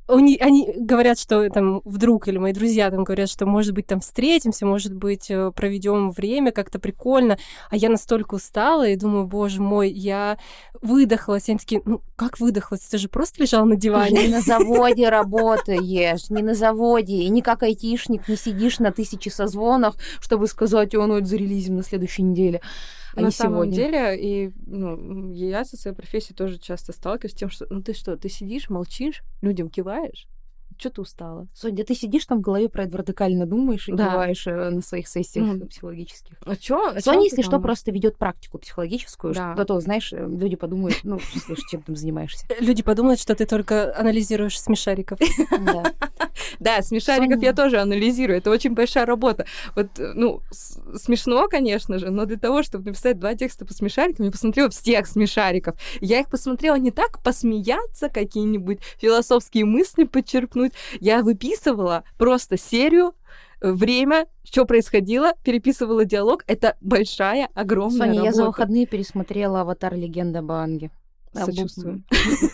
[SPEAKER 2] они, они говорят, что там вдруг, или мои друзья там говорят, что, может быть, там встретимся, может быть, э, проведем время как-то прикольно, а я настолько устала и думаю, боже мой, я выдохлась. Они такие, ну, как выдохлась? Ты же просто лежал на диване.
[SPEAKER 1] Не на заводе работаешь, не на заводе, и не как айтишник, не сидишь на тысячи созвонах, чтобы сказать, о, ну, это зарелизим на следующей неделе а
[SPEAKER 3] на
[SPEAKER 1] не
[SPEAKER 3] самом
[SPEAKER 1] сегодня.
[SPEAKER 3] деле, и ну, я со своей профессией тоже часто сталкиваюсь с тем, что ну ты что, ты сидишь, молчишь, людям киваешь, что ты устала?
[SPEAKER 1] Соня, да ты сидишь там в голове про это вертикально думаешь и да. э, на своих сессиях mm. психологических.
[SPEAKER 3] А чё?
[SPEAKER 1] Соня, если что, просто ведет практику психологическую, да. что то, знаешь, э, люди подумают, ну, слушай, чем ты занимаешься.
[SPEAKER 2] Люди подумают, что ты только анализируешь смешариков.
[SPEAKER 3] Да. Да, смешариков я тоже анализирую. Это очень большая работа. Вот, э, ну, смешно, конечно же, но для того, чтобы написать два текста по смешарикам, я посмотрела всех смешариков. Я их посмотрела не так посмеяться, какие-нибудь философские мысли подчеркнуть, минут. Я выписывала просто серию время, что происходило, переписывала диалог. Это большая, огромная
[SPEAKER 1] Соня,
[SPEAKER 3] работа.
[SPEAKER 1] я за выходные пересмотрела «Аватар. Легенда Банги».
[SPEAKER 3] Сочувствую.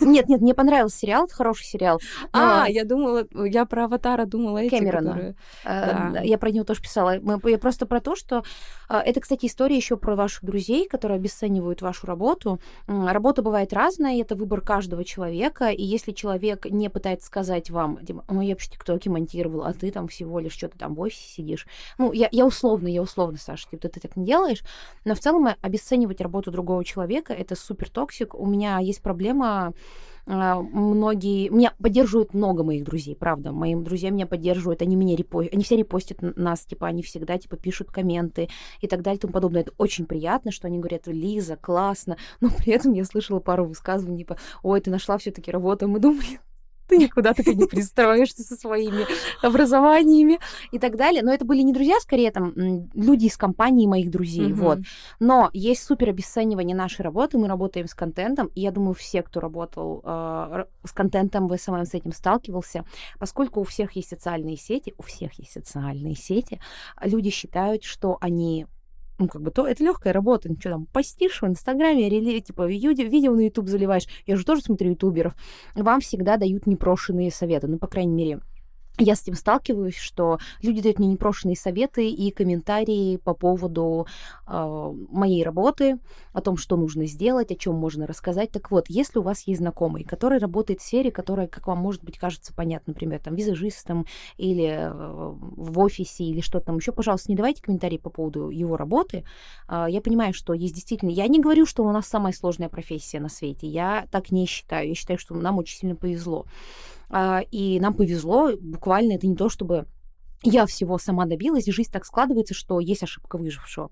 [SPEAKER 1] Нет, нет, мне понравился сериал, это хороший сериал.
[SPEAKER 3] А, я думала, я про Аватара думала эти,
[SPEAKER 1] Кэмерона. Э, я про него тоже писала. Я просто про то, что... Э, это, кстати, история еще про ваших друзей, которые обесценивают вашу работу. Работа бывает разная, это выбор каждого человека, и если человек не пытается сказать вам, ой, я вообще тиктоки монтировал, а ты там всего лишь что-то там в офисе сидишь. Ну, я, я условно, я условно, Саша, типа, ты так не делаешь, но в целом обесценивать работу другого человека — это супер toxic. У меня есть проблема а, многие... Меня поддерживают много моих друзей, правда. Мои друзья меня поддерживают, они меня репостят, они все репостят нас, типа, они всегда, типа, пишут комменты и так далее и тому подобное. Это очень приятно, что они говорят, Лиза, классно, но при этом я слышала пару высказываний, типа, ой, ты нашла все таки работу, мы думали, ты никуда так и не пристроишься со своими образованиями и так далее. Но это были не друзья, скорее там люди из компании моих друзей, mm-hmm. вот. Но есть супер обесценивание нашей работы, мы работаем с контентом, и я думаю, все, кто работал э, с контентом, в СММ с этим сталкивался, поскольку у всех есть социальные сети, у всех есть социальные сети, люди считают, что они ну, как бы, то это легкая работа, ничего там, постишь в Инстаграме, reels, типа, видео, на Ютуб заливаешь, я же тоже смотрю ютуберов, вам всегда дают непрошенные советы, ну, по крайней мере, я с этим сталкиваюсь, что люди дают мне непрошенные советы и комментарии по поводу э, моей работы, о том, что нужно сделать, о чем можно рассказать. Так вот, если у вас есть знакомый, который работает в сфере, которая, как вам может быть, кажется понятно, например, там визажистом или э, в офисе или что-то там еще, пожалуйста, не давайте комментарии по поводу его работы. Э, я понимаю, что есть действительно... Я не говорю, что у нас самая сложная профессия на свете. Я так не считаю. Я считаю, что нам очень сильно повезло. А, и нам повезло, буквально это не то, чтобы я всего сама добилась, жизнь так складывается, что есть ошибка выжившего.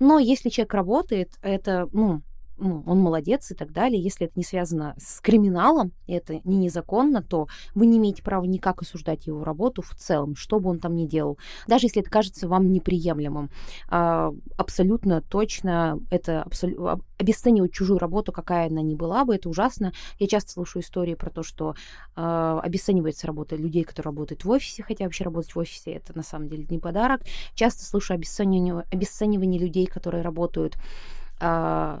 [SPEAKER 1] Но если человек работает, это, ну, ну, он молодец и так далее. Если это не связано с криминалом, это не незаконно, то вы не имеете права никак осуждать его работу в целом, что бы он там ни делал. Даже если это кажется вам неприемлемым. А, абсолютно точно это абсолютно обесценивать чужую работу, какая она ни была бы, это ужасно. Я часто слышу истории про то, что э, обесценивается работа людей, которые работают в офисе, хотя вообще работать в офисе это на самом деле не подарок. Часто слышу обесценивание, обесценивание людей, которые работают э,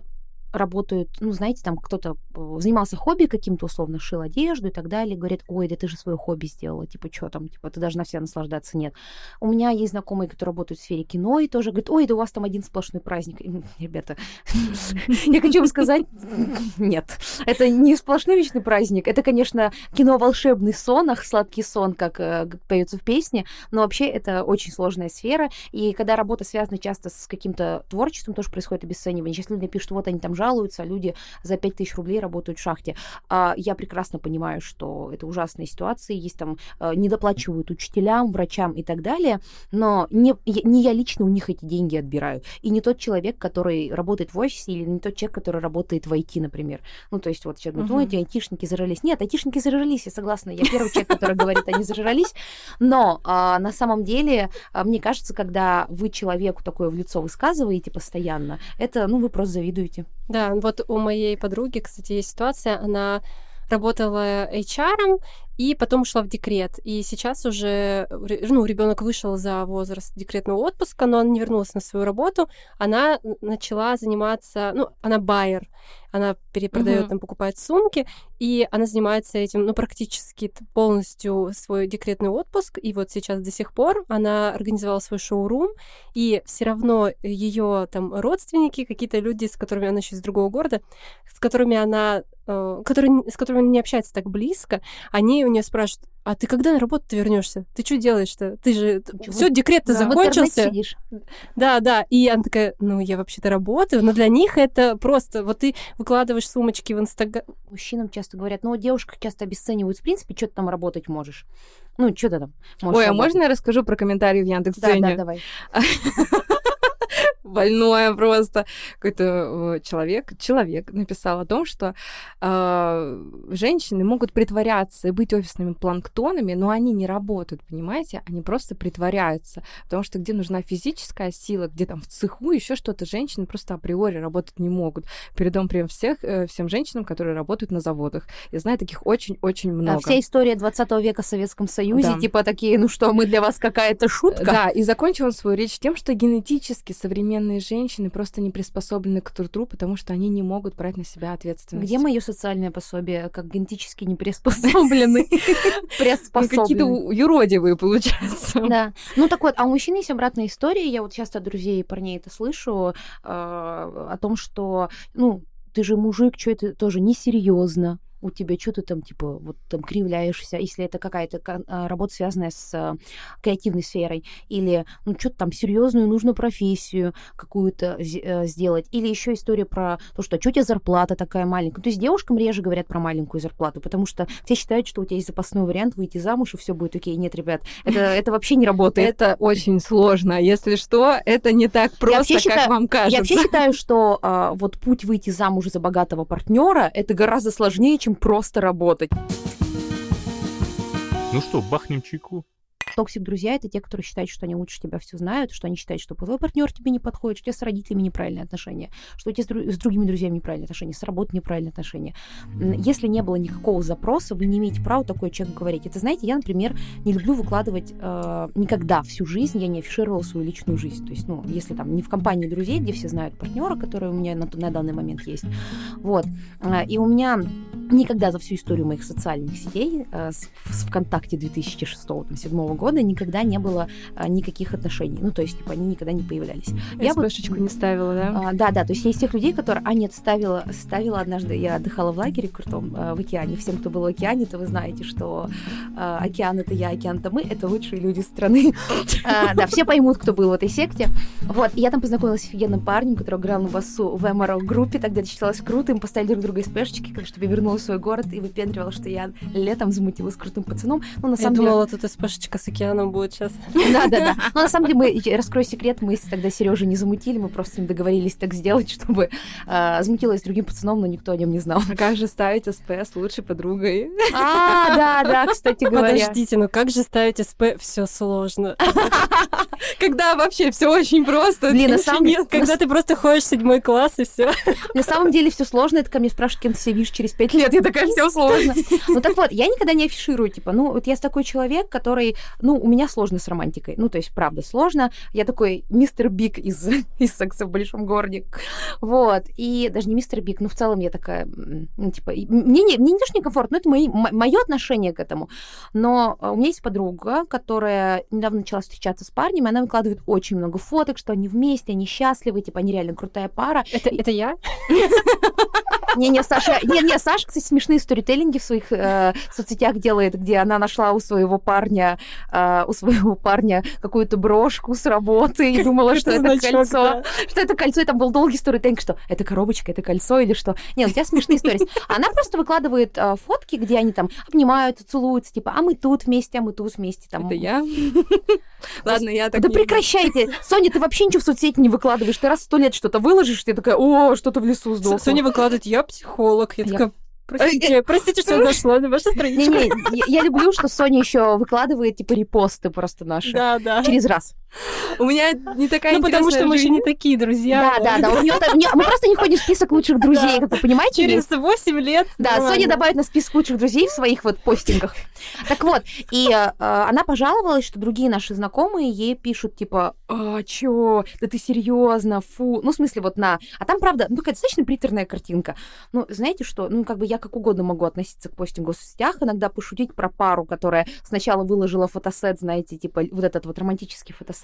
[SPEAKER 1] работают, ну, знаете, там кто-то э, занимался хобби каким-то, условно, шил одежду и так далее, говорит, ой, да ты же свое хобби сделала, типа, что там, типа, ты должна вся наслаждаться, нет. У меня есть знакомые, которые работают в сфере кино, и тоже говорят, ой, да у вас там один сплошной праздник. Ребята, я хочу вам сказать, нет, это не сплошной вечный праздник, это, конечно, кино «Волшебный сон», ах, сладкий сон, как э, поется в песне, но вообще это очень сложная сфера, и когда работа связана часто с каким-то творчеством, тоже происходит обесценивание. Сейчас люди пишут, вот они там жалуются, люди за 5000 рублей работают в шахте. А я прекрасно понимаю, что это ужасные ситуации, есть там, э, недоплачивают учителям, врачам и так далее, но не, не я лично у них эти деньги отбираю. И не тот человек, который работает в офисе, или не тот человек, который работает в IT, например. Ну, то есть вот человек говорит, ой, эти айтишники зажрались. Нет, айтишники зажрались, я согласна. Я первый человек, который говорит, они зажрались. Но а, на самом деле, а, мне кажется, когда вы человеку такое в лицо высказываете постоянно, это, ну, вы просто завидуете.
[SPEAKER 2] Да, вот у моей подруги, кстати, есть ситуация, она работала HR, и потом ушла в декрет. И сейчас уже ну, ребенок вышел за возраст декретного отпуска, но она не вернулась на свою работу. Она начала заниматься, ну, она байер, она перепродает, uh-huh. там, покупает сумки, и она занимается этим, ну, практически полностью свой декретный отпуск. И вот сейчас до сих пор она организовала свой шоурум, и все равно ее там родственники, какие-то люди, с которыми она еще из другого города, с которыми она, э, которые, с которыми она не общается так близко, они у нее спрашивают, а ты когда на работу вернешься? Ты что делаешь-то? Ты же все декрет-то да, закончился. Да, да. И она такая, ну я вообще-то работаю, но для них это просто вот ты выкладываешь сумочки в Инстаграм.
[SPEAKER 1] Мужчинам часто говорят, ну девушка часто обесценивают, в принципе, что ты там работать можешь. Ну, что ты там
[SPEAKER 3] можешь Ой, а можно я расскажу про комментарии в Яндекс.Дзене?
[SPEAKER 1] Да, да, давай.
[SPEAKER 3] больное просто. Какой-то э, человек, человек написал о том, что э, женщины могут притворяться и быть офисными планктонами, но они не работают, понимаете? Они просто притворяются. Потому что где нужна физическая сила, где там в цеху еще что-то, женщины просто априори работать не могут. Передам прям всех, э, всем женщинам, которые работают на заводах. Я знаю таких очень-очень много.
[SPEAKER 1] Да, вся история 20 века в Советском Союзе, да. типа такие, ну что, мы для вас какая-то шутка?
[SPEAKER 3] Да, и закончил свою речь тем, что генетически современные современные женщины просто не приспособлены к труду, потому что они не могут брать на себя ответственность.
[SPEAKER 1] Где мое социальное пособие, как генетически не приспособлены?
[SPEAKER 3] Какие-то юродивые, получается.
[SPEAKER 1] Да. Ну так вот, а у мужчин есть обратная история. Я вот часто от друзей и парней это слышу, а, о том, что, ну, ты же мужик, что это тоже несерьезно у тебя что то там, типа, вот там кривляешься, если это какая-то а, работа, связанная с а, креативной сферой, или, ну, что-то там серьезную нужно профессию какую-то э, сделать, или еще история про то, что, а что у тебя зарплата такая маленькая. То есть девушкам реже говорят про маленькую зарплату, потому что все считают, что у тебя есть запасной вариант выйти замуж, и все будет окей. Нет, ребят, это, это вообще не работает.
[SPEAKER 3] Это очень сложно. Если что, это не так просто, как
[SPEAKER 1] считаю,
[SPEAKER 3] вам кажется.
[SPEAKER 1] Я вообще считаю, что а, вот путь выйти замуж за богатого партнера это гораздо сложнее, чем чем просто работать.
[SPEAKER 4] Ну что, бахнем чайку?
[SPEAKER 1] Toxic друзья это те, которые считают, что они лучше тебя все знают, что они считают, что твой партнер тебе не подходит, что у тебя с родителями неправильные отношения, что у тебя с, дру- с другими друзьями неправильные отношения, с работой неправильные отношения. Если не было никакого запроса, вы не имеете права такое человеку говорить. Это знаете, я, например, не люблю выкладывать э, никогда всю жизнь, я не афишировала свою личную жизнь. То есть, ну, если там не в компании друзей, где все знают партнера, который у меня на, на данный момент есть. Вот. Э, и у меня никогда за всю историю моих социальных сетей э, с, с ВКонтакте 2006-2007 года никогда не было э, никаких отношений. Ну, то есть, типа, они никогда не появлялись.
[SPEAKER 3] Я СПшечку вот, не ставила, да?
[SPEAKER 1] А, да, да, то есть есть тех людей, которые... А, нет, ставила, ставила однажды, я отдыхала в лагере крутом э, в океане. Всем, кто был в океане, то вы знаете, что э, океан — это я, океан — это мы, это лучшие люди страны. А, да, все поймут, кто был в этой секте. Вот, я там познакомилась с офигенным парнем, который играл на басу в МРО-группе, тогда это считалось круто, им поставили друг друга СПшечки, как чтобы я вернулась в свой город и выпендривала, что я летом замутила с крутым пацаном.
[SPEAKER 2] Ну, на самом я деле... думала, тут СПшечка с океаном будет сейчас.
[SPEAKER 1] Да, да, да. Но на самом деле, мы, раскрою секрет, мы тогда Сережу не замутили, мы просто с ним договорились так сделать, чтобы э, замутилась с другим пацаном, но никто о нем не знал.
[SPEAKER 3] А как же ставить СП с лучшей подругой?
[SPEAKER 1] А, да, да, кстати говоря.
[SPEAKER 2] Подождите, ну как же ставить СП? Все сложно.
[SPEAKER 3] Когда вообще все очень просто.
[SPEAKER 1] Блин, на самом деле...
[SPEAKER 2] Когда ты просто ходишь в седьмой класс и все.
[SPEAKER 1] На самом деле все сложно. Это ко мне спрашивают, кем ты себя видишь через пять лет. Я такая, все сложно. Ну так вот, я никогда не афиширую, типа, ну вот я такой человек, который, ну, у меня сложно с романтикой. Ну, то есть, правда, сложно. Я такой мистер Биг из, из секса в большом городе. Вот. И даже не мистер Биг, но в целом я такая, ну, типа, мне не, мне не то, что некомфортно, но это мои, мое отношение к этому. Но а, у меня есть подруга, которая недавно начала встречаться с парнем, и она выкладывает очень много фоток, что они вместе, они счастливы, типа, они реально крутая пара.
[SPEAKER 2] Это, это я?
[SPEAKER 1] Не-не, Саша, не-не, Саша, кстати, смешные сторителлинги в своих э, соцсетях делает, где она нашла у своего парня, э, у своего парня какую-то брошку с работы и думала, что это кольцо. Что это кольцо, и там был долгий сторителлинг, что это коробочка, это кольцо или что. Нет, у тебя смешные истории. Она просто выкладывает э, фотки, где они там обнимаются, целуются, типа, а мы тут вместе, а мы тут вместе. Там.
[SPEAKER 3] Это я? Ладно, я так
[SPEAKER 1] Да прекращайте! Соня, ты вообще ничего в соцсети не выкладываешь. Ты раз в сто лет что-то выложишь, ты такая, о, что-то в лесу сдохло.
[SPEAKER 2] Соня выкладывает, я психолог. Я такая, Простите, простите, что зашло на вашу страничку.
[SPEAKER 1] Не-не, я люблю, что Соня еще выкладывает, типа, репосты просто наши.
[SPEAKER 2] Да, да.
[SPEAKER 1] Через раз.
[SPEAKER 3] У меня не такая
[SPEAKER 2] Ну, потому что мы же не такие друзья.
[SPEAKER 1] Да, да, да. У нее, у нее, мы просто не входим в список лучших друзей, как вы понимаете.
[SPEAKER 2] Через 8 лет.
[SPEAKER 1] Да, Соня добавит на список лучших друзей в своих вот постингах. Так вот, и э, она пожаловалась, что другие наши знакомые ей пишут, типа, а, чё, да ты серьезно, фу. Ну, в смысле, вот на... А там, правда, ну, какая достаточно приторная картинка. Ну, знаете что, ну, как бы я как угодно могу относиться к постингу в соцсетях, иногда пошутить про пару, которая сначала выложила фотосет, знаете, типа, вот этот вот романтический фотосет,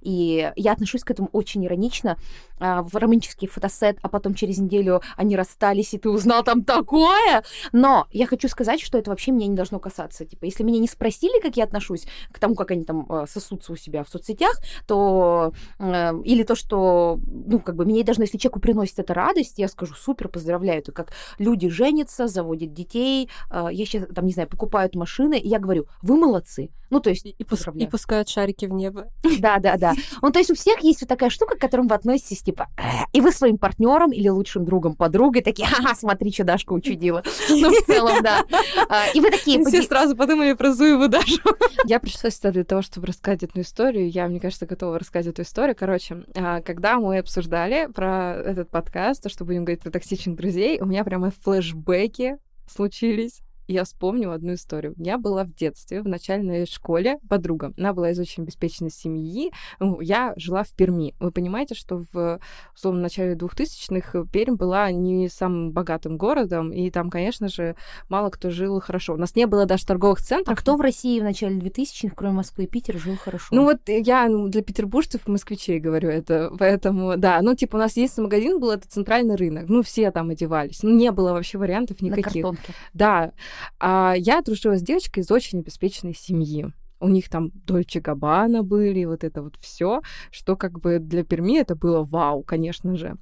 [SPEAKER 1] и я отношусь к этому очень иронично. А, в романтический фотосет, а потом через неделю они расстались, и ты узнал там такое. Но я хочу сказать, что это вообще меня не должно касаться. Типа, если меня не спросили, как я отношусь к тому, как они там а, сосутся у себя в соцсетях, то э, или то, что, ну, как бы меня должно, если человеку приносит это радость, я скажу, супер, поздравляю. Это как люди женятся, заводят детей, э, я сейчас, там, не знаю, покупают машины, и я говорю, вы молодцы. Ну, то есть,
[SPEAKER 2] и, и пускают шарики в небо.
[SPEAKER 1] Да, да, да. Ну, то есть у всех есть вот такая штука, к которым вы относитесь, типа, и вы своим партнером или лучшим другом, подругой такие, ха-ха, смотри, что Дашка учудила. Ну, в целом, да. А, и вы такие...
[SPEAKER 3] Все сразу подумали про Зуеву Дашу. Я пришла сюда для того, чтобы рассказать эту историю. Я, мне кажется, готова рассказать эту историю. Короче, а, когда мы обсуждали про этот подкаст, то, что будем говорить про токсичных друзей, у меня прямо флешбеки случились я вспомню одну историю. У меня была в детстве, в начальной школе подруга. Она была из очень обеспеченной семьи. Ну, я жила в Перми. Вы понимаете, что в, условно, начале 2000-х Пермь была не самым богатым городом, и там, конечно же, мало кто жил хорошо. У нас не было даже торговых центров.
[SPEAKER 1] А кто в России в начале 2000-х, кроме Москвы и Питера, жил хорошо?
[SPEAKER 3] Ну вот я ну, для петербуржцев, москвичей говорю это, поэтому, да, ну типа у нас есть магазин был, это центральный рынок, ну все там одевались, ну не было вообще вариантов никаких.
[SPEAKER 1] На картонке.
[SPEAKER 3] Да, а я дружила с девочкой из очень обеспеченной семьи. У них там Дольче Габана были, вот это вот все, что как бы для Перми это было вау, конечно же.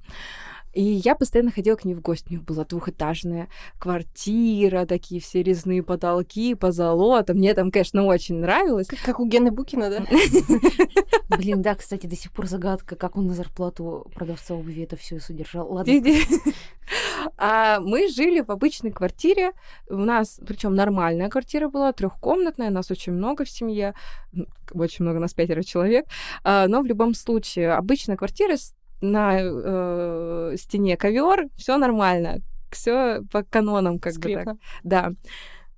[SPEAKER 3] И я постоянно ходила к ней в гости. У них была двухэтажная квартира, такие все резные потолки, позолота. Мне там, конечно, очень нравилось.
[SPEAKER 2] Как, как у Гены Букина, да?
[SPEAKER 1] Блин, да, кстати, до сих пор загадка, как он на зарплату продавца обуви это все содержал. Ладно.
[SPEAKER 3] А мы жили в обычной квартире. У нас, причем нормальная квартира была, трехкомнатная, нас очень много в семье, очень много, нас пятеро человек. А, но в любом случае, обычная квартира на э, стене ковер, все нормально, все по канонам, как
[SPEAKER 2] Скрипно.
[SPEAKER 3] бы так. Да.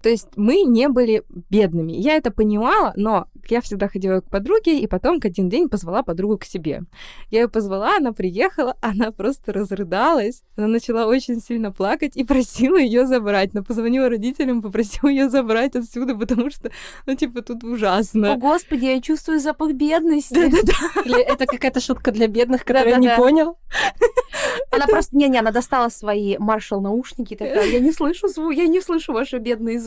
[SPEAKER 3] То есть мы не были бедными. Я это понимала, но я всегда ходила к подруге, и потом к один день позвала подругу к себе. Я ее позвала, она приехала, она просто разрыдалась. Она начала очень сильно плакать и просила ее забрать. Но позвонила родителям, попросила ее забрать отсюда, потому что, ну, типа, тут ужасно.
[SPEAKER 1] О, господи, я чувствую запах бедности.
[SPEAKER 3] Да-да-да.
[SPEAKER 2] Или это какая-то шутка для бедных, которые
[SPEAKER 1] Да-да-да.
[SPEAKER 2] не понял?
[SPEAKER 1] Она просто, не-не, она достала свои маршал наушники и такая, я не слышу звук, я не слышу ваши бедные звуки.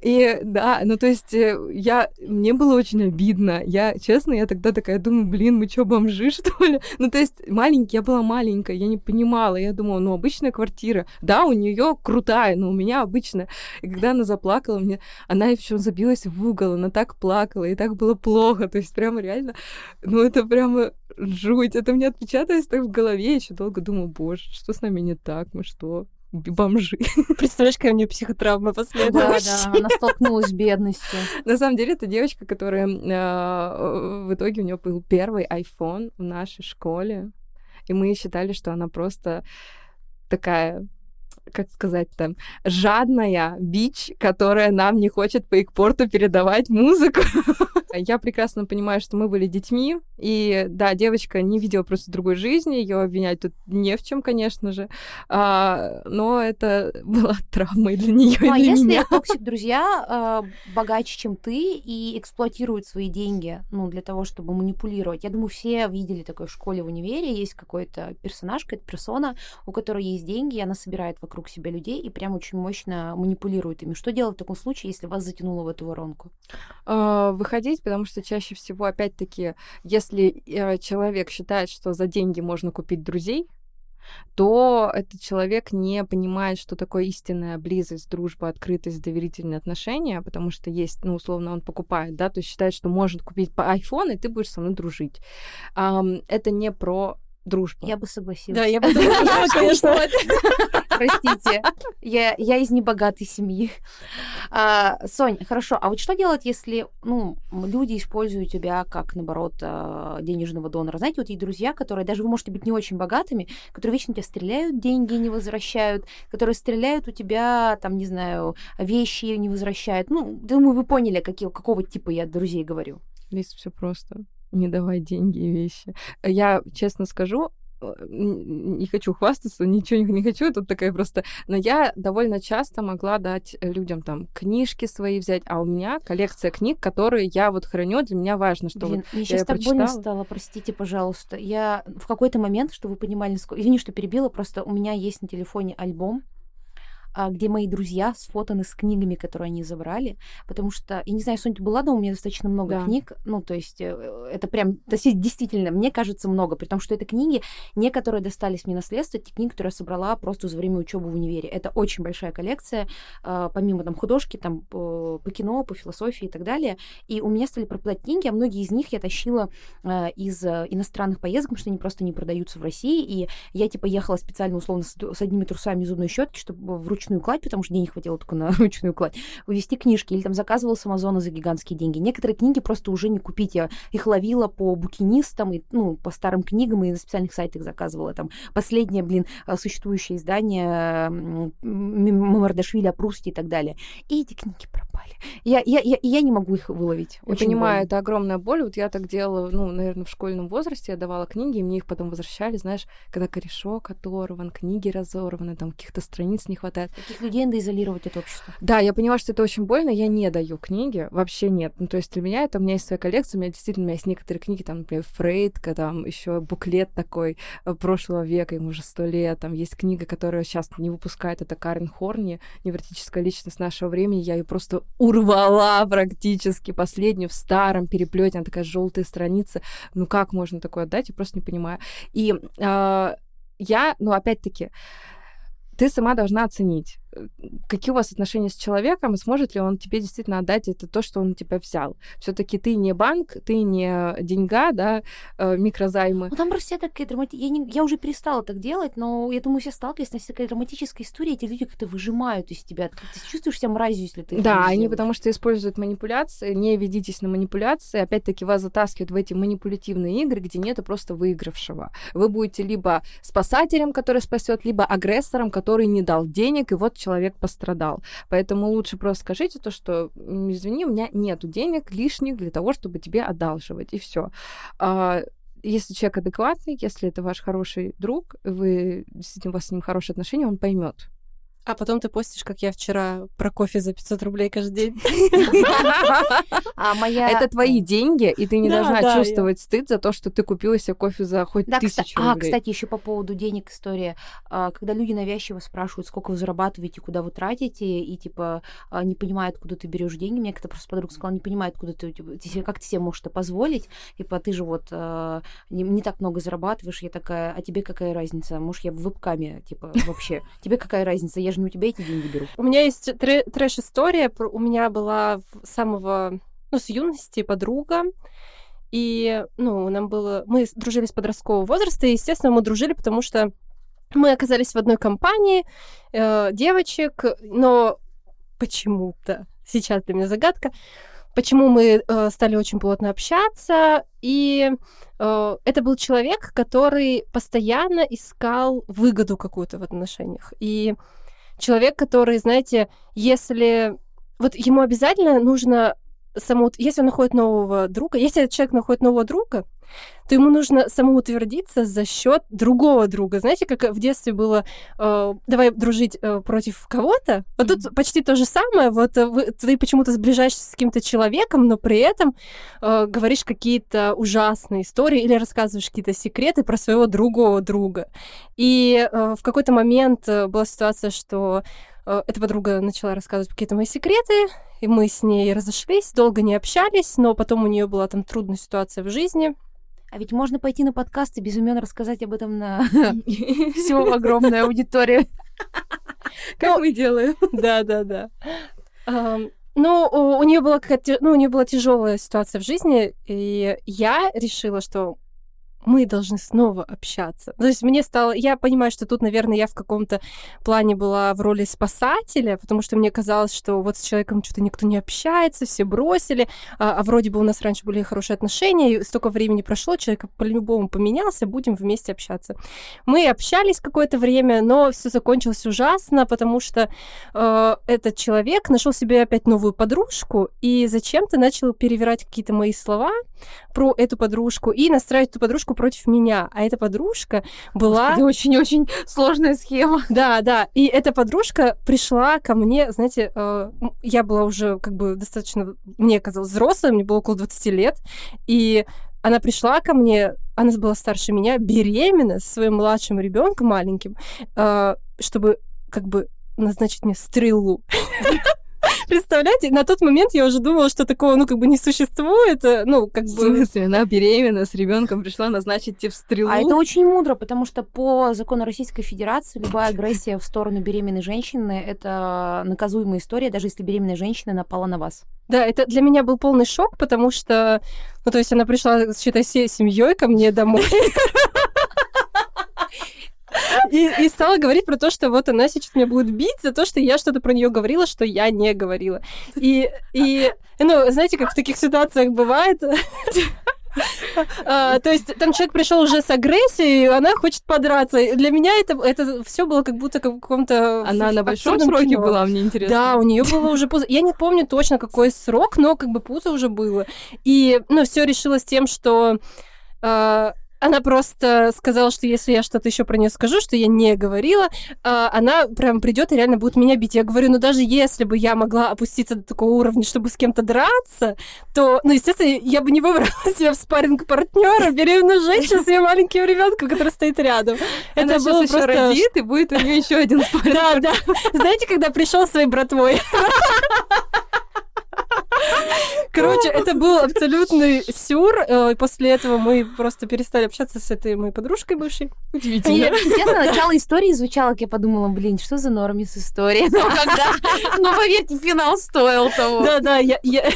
[SPEAKER 3] И да, ну то есть э, я, мне было очень обидно. Я, честно, я тогда такая думаю, блин, мы что, бомжи, что ли? Ну то есть маленький, я была маленькая, я не понимала. Я думала, ну обычная квартира. Да, у нее крутая, но у меня обычная. И когда она заплакала, мне, она еще забилась в угол, она так плакала, и так было плохо. То есть прямо реально, ну это прямо жуть. Это мне отпечаталось так в голове. Я еще долго думала, боже, что с нами не так? Мы что, бомжи?
[SPEAKER 2] Представляешь, какая у нее психотравма
[SPEAKER 1] Да,
[SPEAKER 2] последовала?
[SPEAKER 1] да, она столкнулась с бедностью.
[SPEAKER 3] На самом деле, это девочка, которая э, в итоге у нее был первый iPhone в нашей школе. И мы считали, что она просто такая как сказать там, жадная бич, которая нам не хочет по экпорту передавать музыку. Я прекрасно понимаю, что мы были детьми, и да, девочка не видела просто другой жизни, ее обвинять тут не в чем, конечно же, а, но это была для нее
[SPEAKER 1] Ну, а
[SPEAKER 3] и для
[SPEAKER 1] если
[SPEAKER 3] меня.
[SPEAKER 1] токсик-друзья э, богаче, чем ты, и эксплуатируют свои деньги, ну, для того, чтобы манипулировать. Я думаю, все видели такое в школе, в универе. Есть какой-то персонаж, какая-то персона, у которой есть деньги, и она собирает вокруг себя людей и прям очень мощно манипулирует ими. Что делать в таком случае, если вас затянуло в эту воронку?
[SPEAKER 3] э, выходить, потому что чаще всего, опять-таки, если э, человек считает, что за деньги можно купить друзей, то этот человек не понимает, что такое истинная близость, дружба, открытость, доверительные отношения, потому что есть, ну, условно, он покупает, да, то есть считает, что может купить по iPhone, и ты будешь со мной дружить. Ам, это не про дружбу.
[SPEAKER 1] Я бы согласилась.
[SPEAKER 2] Да, я бы сказала, конечно.
[SPEAKER 1] Простите, я, я из небогатой семьи. А, Сонь, хорошо, а вот что делать, если ну, люди используют тебя как, наоборот, а, денежного донора? Знаете, вот есть друзья, которые, даже вы можете быть не очень богатыми, которые вечно тебя стреляют, деньги не возвращают, которые стреляют у тебя, там, не знаю, вещи не возвращают. Ну, думаю, вы поняли, какие, какого типа я друзей говорю.
[SPEAKER 3] Здесь все просто. Не давай деньги и вещи. Я честно скажу, э, не хочу хвастаться, ничего не, хочу, тут такая просто... Но я довольно часто могла дать людям там книжки свои взять, а у меня коллекция книг, которые я вот храню, для меня важно, что
[SPEAKER 1] Блин,
[SPEAKER 3] вот
[SPEAKER 1] мне
[SPEAKER 3] я
[SPEAKER 1] сейчас
[SPEAKER 3] её
[SPEAKER 1] так больно
[SPEAKER 3] прочитала.
[SPEAKER 1] стало, простите, пожалуйста. Я в какой-то момент, чтобы вы понимали, насколько... Извини, что перебила, просто у меня есть на телефоне альбом, где мои друзья сфотаны с книгами, которые они забрали, потому что, я не знаю, Соня, ты была дома, у меня достаточно много
[SPEAKER 3] Да.
[SPEAKER 1] книг, ну, то есть э, это прям, то есть действительно, мне кажется, много, при том, что это книги, не которые достались мне наследство, те книги, которые я собрала просто за время учебы в универе. Это очень большая коллекция, а, помимо там художки, там по, кино, по философии и так далее, и у меня стали пропадать книги, а многие из них я тащила а, из э, иностранных поездок, потому что они просто не продаются в России, и я типа ехала специально условно с, с одними трусами и зубной щетки, чтобы вручную кладь, потому что денег хватило только на ручную кладь, увезти книжки, или там заказывала с Амазона за гигантские деньги. Некоторые книги просто уже не купить. Я их ловила по букинистам, и, ну, по старым книгам, и на специальных сайтах заказывала. Там последнее, блин, э, существующее издание Мамардашвили о Прусте и так далее. И эти книги пропали. Я, я, я, я не могу их выловить.
[SPEAKER 3] Я
[SPEAKER 1] Очень
[SPEAKER 3] понимаю,
[SPEAKER 1] больно.
[SPEAKER 3] это огромная боль. Вот я так делала, ну, наверное, в школьном возрасте. Я давала книги, и мне их потом возвращали, знаешь, когда корешок оторван, книги разорваны, там каких-то страниц не хватает.
[SPEAKER 1] Таких людей надо изолировать от общества.
[SPEAKER 3] Да, я понимаю, что это очень больно, я не даю книги, вообще нет. Ну, то есть для меня это, у меня есть своя коллекция, у меня действительно у меня есть некоторые книги, там, например, Фрейдка, там еще буклет такой э, прошлого века, ему уже сто лет, там есть книга, которая сейчас не выпускает, это Карен Хорни, невротическая личность нашего времени, я ее просто урвала практически, последнюю в старом переплете, она такая желтая страница, ну как можно такое отдать, я просто не понимаю. И э, я, ну опять-таки, ты сама должна оценить, какие у вас отношения с человеком, и сможет ли он тебе действительно отдать это то, что он у тебя взял. Все-таки ты не банк, ты не деньга, да, э, микрозаймы.
[SPEAKER 1] Ну, там просто такая драмати... я, не... я уже перестала так делать, но я думаю, все сталкивались с такая драматическая история, эти люди как-то выжимают из тебя. Ты чувствуешь себя мразью, если ты
[SPEAKER 3] Да, они потому что используют манипуляции, не ведитесь на манипуляции, опять-таки вас затаскивают в эти манипулятивные игры, где нету просто выигравшего. Вы будете либо спасателем, который спасет, либо агрессором, который не дал денег, и вот человек пострадал. Поэтому лучше просто скажите то, что извини, у меня нету денег лишних для того, чтобы тебе одалживать, и все. А, если человек адекватный, если это ваш хороший друг, вы действительно у вас с ним хорошие отношения, он поймет.
[SPEAKER 2] А потом ты постишь, как я вчера про кофе за 500 рублей каждый день.
[SPEAKER 1] А моя...
[SPEAKER 3] Это твои деньги, и ты не должна чувствовать стыд за то, что ты купила себе кофе за хоть тысячу
[SPEAKER 1] А,
[SPEAKER 3] рублей.
[SPEAKER 1] кстати, еще по поводу денег история. А, Когда люди навязчиво спрашивают, сколько вы зарабатываете, куда вы тратите, и типа а, не понимают, откуда ты берешь деньги. Мне как-то просто подруга сказала, не понимает, откуда ты, типа, как ты себе можешь это позволить. Типа, ты же вот а, не, не так много зарабатываешь. Я такая, а тебе какая разница? Может, я в вебкаме, типа, вообще. Тебе какая разница? Я же не у тебя эти деньги беру.
[SPEAKER 2] У меня есть тре- трэш-история. У меня была с самого, ну, с юности подруга. И, ну, нам было... Мы дружили с подросткового возраста, и, естественно, мы дружили, потому что мы оказались в одной компании э, девочек, но почему-то, сейчас для меня загадка, почему мы э, стали очень плотно общаться, и э, это был человек, который постоянно искал выгоду какую-то в отношениях. И человек, который, знаете, если... Вот ему обязательно нужно само... Если он находит нового друга, если этот человек находит нового друга, то ему нужно самоутвердиться за счет другого друга. Знаете, как в детстве было э, давай дружить э, против кого-то. Вот тут почти то же самое. Вот э, ты почему-то сближаешься с каким-то человеком, но при этом э, говоришь какие-то ужасные истории или рассказываешь какие-то секреты про своего другого друга. И э, в какой-то момент э, была ситуация, что эта подруга начала рассказывать какие-то мои секреты, и мы с ней разошлись, долго не общались, но потом у нее была там трудная ситуация в жизни.
[SPEAKER 1] А ведь можно пойти на подкаст и без имен рассказать об этом на всю огромную аудиторию.
[SPEAKER 3] Как мы делаем?
[SPEAKER 2] Да, да, да. Ну, у, у нее была какая-то, ну, у нее была тяжелая ситуация в жизни, и я решила, что мы должны снова общаться. То есть мне стало... Я понимаю, что тут, наверное, я в каком-то плане была в роли спасателя, потому что мне казалось, что вот с человеком что-то никто не общается, все бросили, а, а вроде бы у нас раньше были хорошие отношения, и столько времени прошло, человек по-любому поменялся, будем вместе общаться. Мы общались какое-то время, но все закончилось ужасно, потому что э, этот человек нашел себе опять новую подружку и зачем-то начал перевирать какие-то мои слова про эту подружку и настраивать эту подружку против меня. А эта подружка была...
[SPEAKER 1] Это очень-очень сложная схема.
[SPEAKER 2] Да, да. И эта подружка пришла ко мне, знаете, э, я была уже как бы достаточно, мне казалось, взрослой, мне было около 20 лет, и она пришла ко мне, она была старше меня, беременна со своим младшим ребенком маленьким, э, чтобы как бы назначить мне стрелу. Представляете, на тот момент я уже думала, что такого, ну, как бы не существует, э, ну, как
[SPEAKER 3] В
[SPEAKER 2] бы...
[SPEAKER 3] смысле, она беременна с ребенком, пришла назначить тебе в стрелу.
[SPEAKER 1] А это очень мудро, потому что по закону Российской Федерации любая агрессия в сторону беременной женщины — это наказуемая история, даже если беременная женщина напала на вас.
[SPEAKER 2] Да, это для меня был полный шок, потому что, ну, то есть она пришла, считай, всей семьей ко мне домой. И, и стала говорить про то, что вот она сейчас меня будет бить за то, что я что-то про нее говорила, что я не говорила. И, и ну, знаете, как в таких ситуациях бывает, А, то есть там человек пришел уже с агрессией, и она хочет подраться. Для меня это, это все было как будто в каком-то
[SPEAKER 3] Она на большом сроке
[SPEAKER 2] кино.
[SPEAKER 3] была, мне интересно.
[SPEAKER 2] Да, у нее было уже пузо. Я не помню точно, какой срок, но как бы пузо уже было. И, ну, все решилось тем, что э, она просто сказала, что если я что-то еще про нее скажу, что я не говорила, э, она прям придет и реально будет меня бить. Я говорю, ну даже если бы я могла опуститься до такого уровня, чтобы с кем-то драться, то, ну, естественно, я бы не выбрала себе в спарринг партнера беременную женщину с ее маленьким ребенком, который стоит рядом.
[SPEAKER 3] Она
[SPEAKER 2] Это было просто
[SPEAKER 3] родит, и будет у нее еще один спарринг.
[SPEAKER 2] да, да. Знаете, когда пришел своей братвой? Короче, это был абсолютный сюр. э, После этого мы просто перестали общаться с этой моей подружкой бывшей.
[SPEAKER 3] Удивительно.
[SPEAKER 1] Мне, честно, начало истории звучало, как я подумала, блин, что за нормис история? Но когда... Ну, поверьте, финал стоил того.
[SPEAKER 2] Да, да, я, я,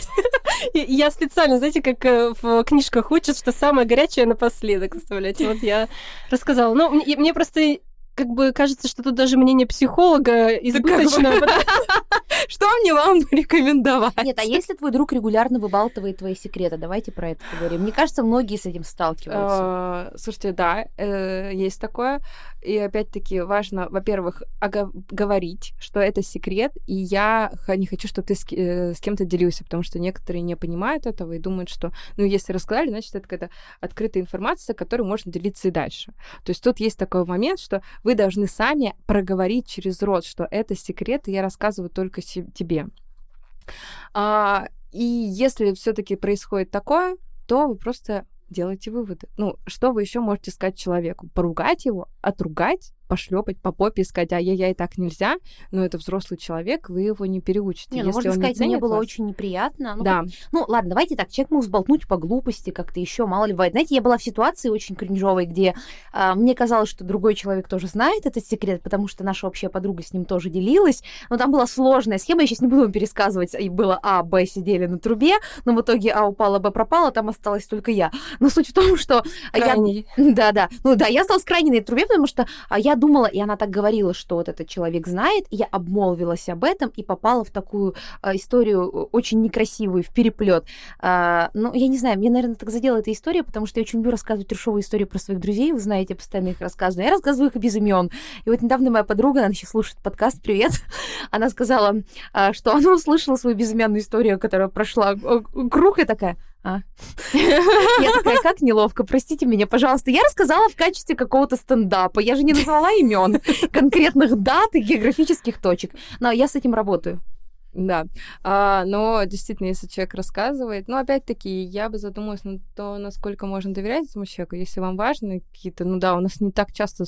[SPEAKER 2] я специально, знаете, как э, в книжках учат, что самое горячее напоследок, представляете? Вот я рассказала. Ну, мне, мне просто как бы кажется, что тут даже мнение психолога избыточно.
[SPEAKER 3] Что мне вам рекомендовать?
[SPEAKER 1] Нет, а если твой друг регулярно выбалтывает твои секреты, давайте про это поговорим. Мне кажется, многие с этим сталкиваются.
[SPEAKER 3] А, Слушайте, да, э, есть такое. И опять-таки важно, во-первых, говорить, что это секрет, и я не хочу, чтобы ты с, э, с кем-то делился, потому что некоторые не понимают этого и думают, что, ну, если рассказали, значит, это какая-то открытая информация, которой можно делиться и дальше. То есть тут есть такой момент, что вы должны сами проговорить через рот, что это секрет, и я рассказываю только тебе. А, и если все-таки происходит такое, то вы просто делайте выводы. Ну, что вы еще можете сказать человеку? Поругать его, отругать, пошлепать по попе и сказать, ай-яй-яй, так нельзя, но это взрослый человек, вы его не переучите.
[SPEAKER 1] Не, ну, можно
[SPEAKER 3] он не
[SPEAKER 1] сказать, мне
[SPEAKER 3] ценит
[SPEAKER 1] было
[SPEAKER 3] вас-
[SPEAKER 1] очень неприятно. Ну,
[SPEAKER 3] Да,
[SPEAKER 1] Ну, ладно, давайте так, человек мог сболтнуть по глупости как-то еще, мало ли бывает. Знаете, я была в ситуации очень кринжовой, где а, мне казалось, что другой человек тоже знает этот секрет, потому что наша общая подруга с ним тоже делилась, но там была сложная схема, я сейчас не буду вам пересказывать, и было А, Б сидели на трубе, но в итоге А упала, Б пропала, там осталась только я. Но суть в том, что я...
[SPEAKER 2] Крайний.
[SPEAKER 1] Да, да. Ну да, я осталась крайне на этой трубе, потому что а, думала, и она так говорила, что вот этот человек знает, я обмолвилась об этом и попала в такую а, историю э, очень некрасивую, в переплет. А, ну, я не знаю, мне, наверное, так задела эта история, потому что я очень люблю рассказывать трешовые истории про своих друзей, вы знаете, я постоянно их рассказываю. Я рассказываю их без имен. И вот недавно моя подруга, она сейчас слушает подкаст, привет, она сказала, а, что она услышала свою безымянную историю, которая прошла э, круг, и такая, а. Я такая, как неловко, простите меня, пожалуйста. Я рассказала в качестве какого-то стендапа. Я же не назвала имен конкретных дат и географических точек. Но я с этим работаю.
[SPEAKER 3] Да, а, но действительно, если человек рассказывает, ну, опять-таки, я бы задумалась на то, насколько можно доверять этому человеку, если вам важны какие-то, ну да, у нас не так часто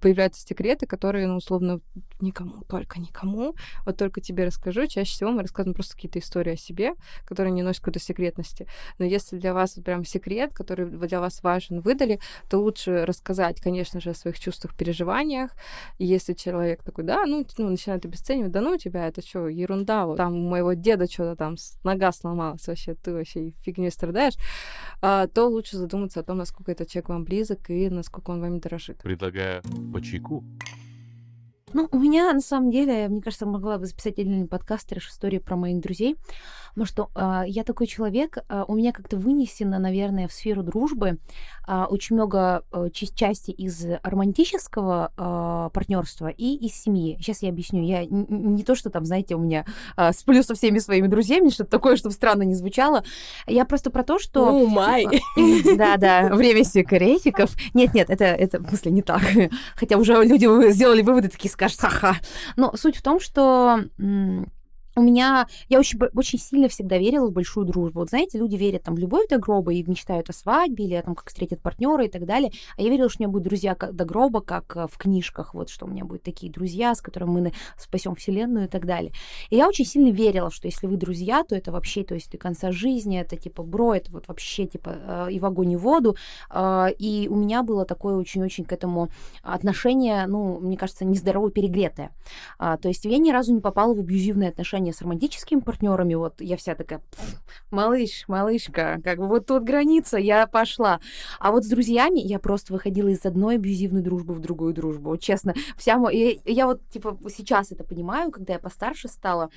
[SPEAKER 3] появляются секреты, которые, ну, условно, никому, только никому, вот только тебе расскажу. Чаще всего мы рассказываем просто какие-то истории о себе, которые не носят какой-то секретности. Но если для вас вот прям секрет, который для вас важен, выдали, то лучше рассказать, конечно же, о своих чувствах, переживаниях. И если человек такой, да, ну, ну начинает обесценивать, да ну тебя, это что, ерунда, вот там у моего деда что-то там нога сломалась, вообще ты вообще фигней страдаешь, а, то лучше задуматься о том, насколько этот человек вам близок и насколько он вами дорожит.
[SPEAKER 4] Предлагаю по чайку.
[SPEAKER 1] Ну, у меня, на самом деле, мне кажется, могла бы записать отдельный подкаст трэш истории про моих друзей. Потому что а, я такой человек, а, у меня как-то вынесено, наверное, в сферу дружбы очень много а, ча- части из романтического партнерства и из семьи. Сейчас я объясню. Я не то, что там, знаете, у меня а, сплю со всеми своими друзьями, что-то такое, чтобы странно не звучало. Я просто про то, что...
[SPEAKER 2] О, май.
[SPEAKER 1] Да, да, время секретиков. Нет, нет, это, это, в смысле, не так. Хотя уже люди сделали выводы, такие скажут, ха-ха. Но суть в том, что у меня, я очень, очень сильно всегда верила в большую дружбу. Вот знаете, люди верят там в любовь до гроба и мечтают о свадьбе или о том, как встретят партнера и так далее. А я верила, что у меня будут друзья как- до гроба, как э, в книжках, вот что у меня будут такие друзья, с которыми мы спасем вселенную и так далее. И я очень сильно верила, что если вы друзья, то это вообще, то есть до конца жизни, это типа бро, это вот вообще типа э, и в огонь, и в воду. Э, И у меня было такое очень-очень к этому отношение, ну, мне кажется, нездорово перегретое. А, То есть я ни разу не попала в абьюзивные отношения с романтическими партнерами. Вот я вся такая, «Пф, малыш, малышка, как бы вот тут граница, я пошла. А вот с друзьями я просто выходила из одной абьюзивной дружбы в другую дружбу. Вот честно, вся мо- я, я вот типа сейчас это понимаю, когда я постарше стала.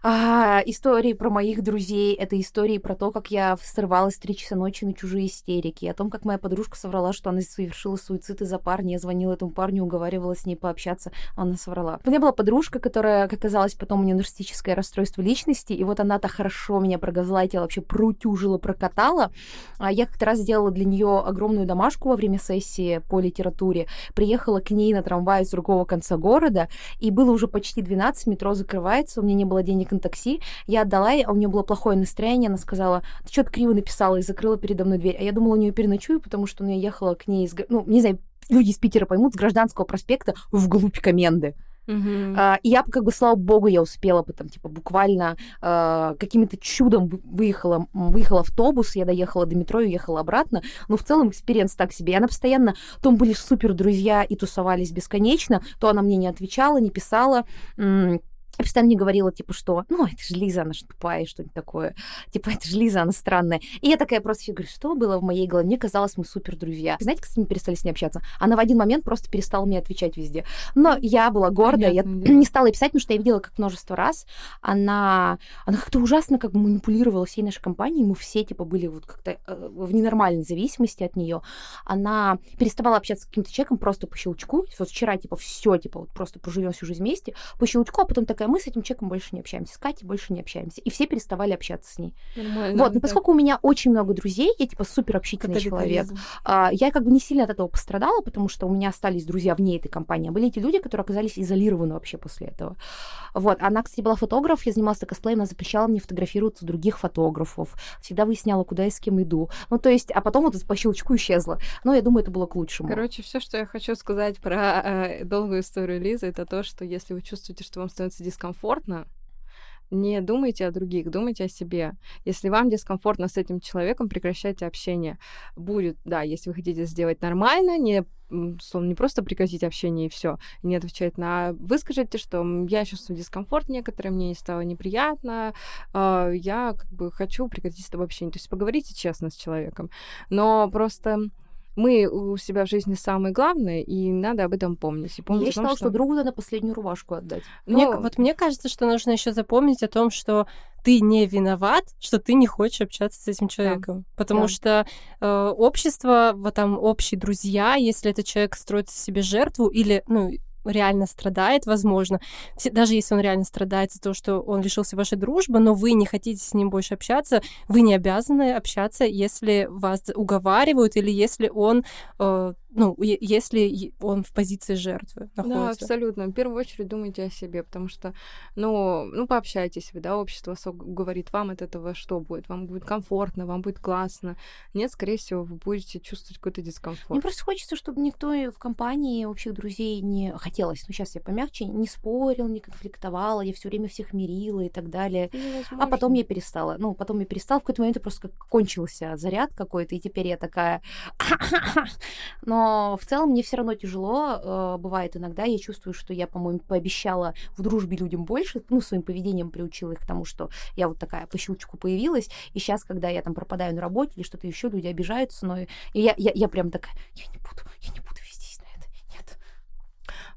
[SPEAKER 1] А, истории про моих друзей, это истории про то, как я срывалась три часа ночи на чужие истерики, о том, как моя подружка соврала, что она совершила суицид из-за парня. Я звонила этому парню, уговаривала с ней пообщаться, а она соврала. У меня была подружка, которая, как оказалось, потом у нее нарциссическое расстройство личности, и вот она-то хорошо меня прогазлайтила, вообще прутюжила, прокатала. А я как-то раз сделала для нее огромную домашку во время сессии по литературе, приехала к ней на трамвае с другого конца города, и было уже почти 12, метро закрывается, у меня не было денег на такси, я отдала ей, а у нее было плохое настроение, она сказала, ты что-то криво написала, и закрыла передо мной дверь. А я думала, у нее переночую, потому что ну, я ехала к ней, из, ну, не знаю, люди из Питера поймут, с Гражданского проспекта вглубь Коменды. А, и я, как бы, слава богу, я успела, потом, типа, буквально а, каким-то чудом вы- выехала, выехала автобус, я доехала до метро и уехала обратно. Но в целом experience так себе. И она постоянно, то мы были супер друзья и тусовались бесконечно, то она мне не отвечала, не писала. М, постоянно мне говорила, типа, что, ну, это же Лиза, она же тупая, что-нибудь такое. Типа, это же Лиза, она странная. И я такая просто говорю, что было в моей голове? Мне казалось, мы супер друзья. Знаете, как с ними перестали с ней общаться? Она в один момент просто перестала мне отвечать везде. Но я была гордая, я не стала ей писать, потому что я видела, как множество раз она, она как-то ужасно как бы манипулировала всей нашей компанией. Мы все, типа, были вот как-то э, в ненормальной зависимости от нее. Она переставала общаться с каким-то человеком просто по щелчку. Вот вчера, типа, все, типа, вот просто проживем всю жизнь вместе, по щелчку, а потом такая, мы с этим человеком больше не общаемся, с Катей больше не общаемся. И все переставали общаться с ней.
[SPEAKER 3] Нормально.
[SPEAKER 1] Вот, но поскольку у меня очень много друзей, я, типа, супер общительный человек, а, я как бы не сильно от этого пострадала, потому что у меня остались друзья вне этой компании. А были эти люди, которые оказались изолированы вообще после этого. Вот. Она, кстати, была фотограф, я занималась косплеем, она запрещала мне фотографироваться у других фотографов. Всегда выясняла, куда я с кем иду. Ну, то есть, а потом вот по щелчку исчезла. Но я думаю, это было к лучшему.
[SPEAKER 3] Короче, все, что я хочу сказать про э, долгую историю Лизы, это то, что если вы чувствуете, что вам становится дискомфортно, не думайте о других, думайте о себе. Если вам дискомфортно с этим человеком, прекращайте общение. Будет, да, если вы хотите сделать нормально, не словно не просто прекратить общение и все, не отвечать на... Выскажите, что я чувствую дискомфорт некоторые, мне стало неприятно, э, я как бы хочу прекратить с тобой общение. То есть поговорите честно с человеком. Но просто мы у себя в жизни самые главные, и надо об этом помнить. И помнить
[SPEAKER 1] Я
[SPEAKER 3] том,
[SPEAKER 1] считала,
[SPEAKER 3] что...
[SPEAKER 1] что другу надо последнюю рубашку отдать.
[SPEAKER 2] Мне, Но... Вот мне кажется, что нужно еще запомнить о том, что ты не виноват, что ты не хочешь общаться с этим человеком. Да. Потому да. что э, общество, вот там общие друзья, если этот человек строит себе жертву или, ну, реально страдает, возможно, даже если он реально страдает за то, что он лишился вашей дружбы, но вы не хотите с ним больше общаться, вы не обязаны общаться, если вас уговаривают или если он э, ну, если он в позиции жертвы находится.
[SPEAKER 3] Да, абсолютно. В первую очередь думайте о себе, потому что, ну, ну пообщайтесь вы, да, общество говорит вам от этого что будет? Вам будет комфортно, вам будет классно. Нет, скорее всего, вы будете чувствовать какой-то дискомфорт.
[SPEAKER 1] Мне просто хочется, чтобы никто в компании общих друзей не хотелось, ну, сейчас я помягче, не спорил, не конфликтовал, я все время всех мирила и так далее. А потом я перестала. Ну, потом я перестала, в какой-то момент просто как кончился заряд какой-то, и теперь я такая... Но в целом мне все равно тяжело э, бывает иногда. Я чувствую, что я, по-моему, пообещала в дружбе людям больше, ну, своим поведением приучила их к тому, что я вот такая по щелчку появилась. И сейчас, когда я там пропадаю на работе или что-то еще, люди обижаются, но я, я, я прям такая, я не буду, я не буду вестись на это. Нет.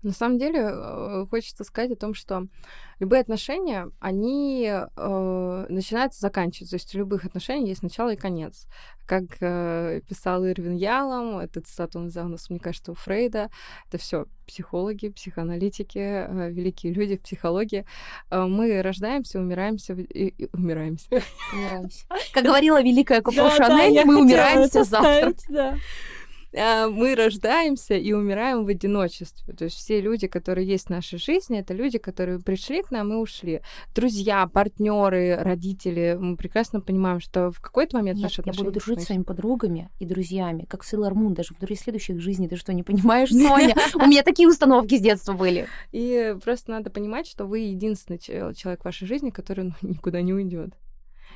[SPEAKER 3] На самом деле, э, хочется сказать о том, что любые отношения, они э, начинаются, заканчиваются. То есть у любых отношений есть начало и конец. Как э, писал Ирвин Ялом, этот цитат он взял, мне кажется, у Фрейда. Это все психологи, психоаналитики, э, великие люди в психологии. Э, мы рождаемся, умираемся и, и умираемся.
[SPEAKER 1] Умираемся. Как говорила великая Коко Шанель, мы умираемся завтра.
[SPEAKER 3] А, мы рождаемся и умираем в одиночестве. То есть все люди, которые есть в нашей жизни, это люди, которые пришли к нам и ушли. Друзья, партнеры, родители. Мы прекрасно понимаем, что в какой-то момент
[SPEAKER 1] Нет,
[SPEAKER 3] наши
[SPEAKER 1] я
[SPEAKER 3] отношения...
[SPEAKER 1] буду дружить с своими подругами и друзьями, как Сейлор Мун, даже в следующих жизней. Ты что, не понимаешь, Соня? У меня такие установки с детства были.
[SPEAKER 3] И просто надо понимать, что вы единственный человек в вашей жизни, который ну, никуда не уйдет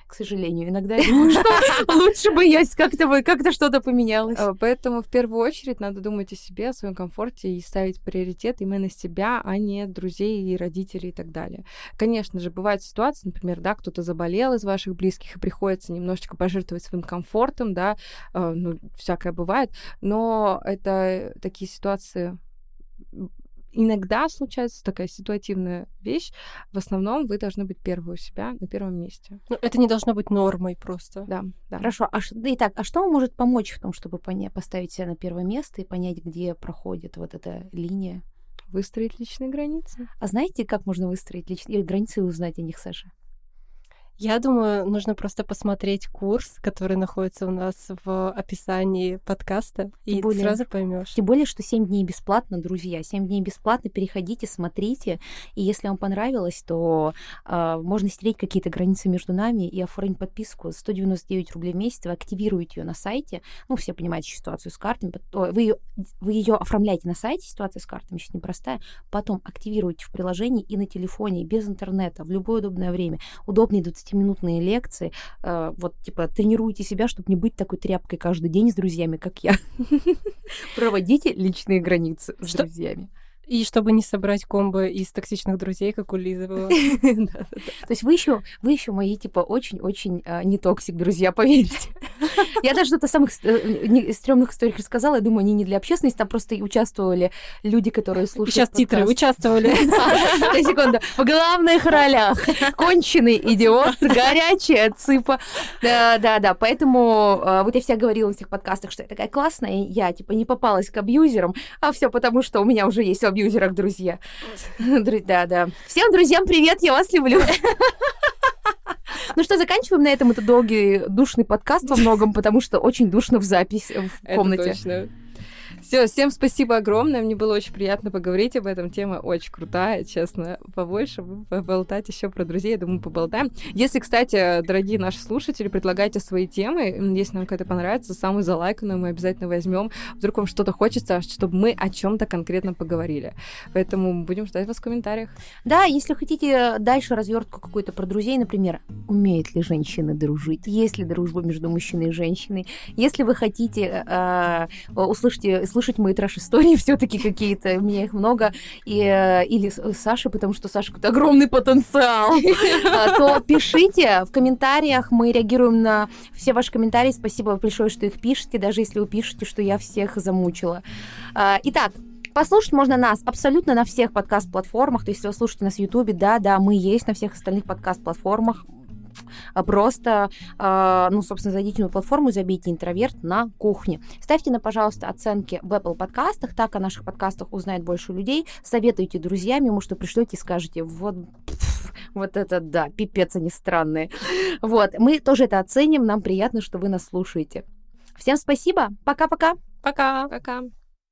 [SPEAKER 1] к сожалению. Иногда я думаю, что лучше бы я как-то как-то что-то поменялось. А,
[SPEAKER 3] поэтому в первую очередь надо думать о себе, о своем комфорте и ставить приоритет именно себя, а не друзей и родителей и так далее. Конечно же, бывают ситуации, например, да, кто-то заболел из ваших близких и приходится немножечко пожертвовать своим комфортом, да, а, ну, всякое бывает, но это такие ситуации иногда случается такая ситуативная вещь. В основном вы должны быть первые у себя на первом месте.
[SPEAKER 2] Ну, это не должно быть нормой просто.
[SPEAKER 3] Да, да.
[SPEAKER 1] Хорошо. А ш... Итак, а что может помочь в том, чтобы поня... поставить себя на первое место и понять, где проходит вот эта линия?
[SPEAKER 3] Выстроить личные границы.
[SPEAKER 1] А знаете, как можно выстроить личные границы и узнать о них, Саша?
[SPEAKER 2] Я думаю, нужно просто посмотреть курс, который находится у нас в описании подкаста, тем и более, сразу поймешь.
[SPEAKER 1] Тем более, что 7 дней бесплатно, друзья. 7 дней бесплатно, переходите, смотрите. И если вам понравилось, то э, можно стереть какие-то границы между нами и оформить подписку. 199 рублей в месяц, вы активируете ее на сайте. Ну, все понимаете ситуацию с картами. Вы ее, вы ее оформляете на сайте, ситуация с картами сейчас непростая. Потом активируете в приложении и на телефоне, без интернета, в любое удобное время. Удобнее 20 15-минутные лекции. Э, вот, типа, тренируйте себя, чтобы не быть такой тряпкой каждый день с друзьями, как я. Проводите личные границы с друзьями.
[SPEAKER 2] И чтобы не собрать комбо из токсичных друзей, как у Лизы было.
[SPEAKER 1] То есть вы еще, вы еще мои, типа, очень-очень а, не toxic, друзья, поверьте. Я даже что-то самых э, стрёмных историях рассказала, я думаю, они не для общественности, там просто участвовали люди, которые слушают
[SPEAKER 2] Сейчас титры участвовали.
[SPEAKER 1] Секунду. В главных ролях конченый идиот, горячая цыпа. Да-да-да, поэтому а, вот я вся говорила в этих подкастах, что я такая классная, я, типа, не попалась к абьюзерам, а все потому, что у меня уже есть абьюзерах друзья. Да, да. Всем друзьям привет, я вас люблю. Ну что, заканчиваем на этом. Это долгий, душный подкаст во многом, потому что очень душно в запись в комнате.
[SPEAKER 3] Это точно. Все, всем спасибо огромное. Мне было очень приятно поговорить об этом. Тема очень крутая, честно. Побольше поболтать еще про друзей, я думаю, поболтаем. Если, кстати, дорогие наши слушатели, предлагайте свои темы, если нам какая-то понравится, самую залайканную мы обязательно возьмем. Вдруг вам что-то хочется, чтобы мы о чем-то конкретно поговорили. Поэтому будем ждать вас в комментариях.
[SPEAKER 1] Да, если хотите дальше развертку какую-то про друзей, например, умеют ли женщины дружить, есть ли дружба между мужчиной и женщиной, если вы хотите э, услышать слышать мои трэш-истории все-таки какие-то, у меня их много, и, э, или Саши, потому что Саша какой-то огромный потенциал, а, то пишите в комментариях, мы реагируем на все ваши комментарии, спасибо большое, что их пишете, даже если вы пишете, что я всех замучила. А, итак, Послушать можно нас абсолютно на всех подкаст-платформах. То есть, если вы слушаете нас в Ютубе, да, да, мы есть на всех остальных подкаст-платформах. А просто, а, ну, собственно, зайдите на платформу забейте «Интроверт» на кухне. Ставьте на, пожалуйста, оценки в Apple подкастах, так о наших подкастах узнает больше людей. Советуйте друзьям, ему что пришлете и скажете, вот, вот это да, пипец, они странные. Вот, мы тоже это оценим, нам приятно, что вы нас слушаете. Всем спасибо, пока-пока.
[SPEAKER 2] Пока.
[SPEAKER 3] Пока.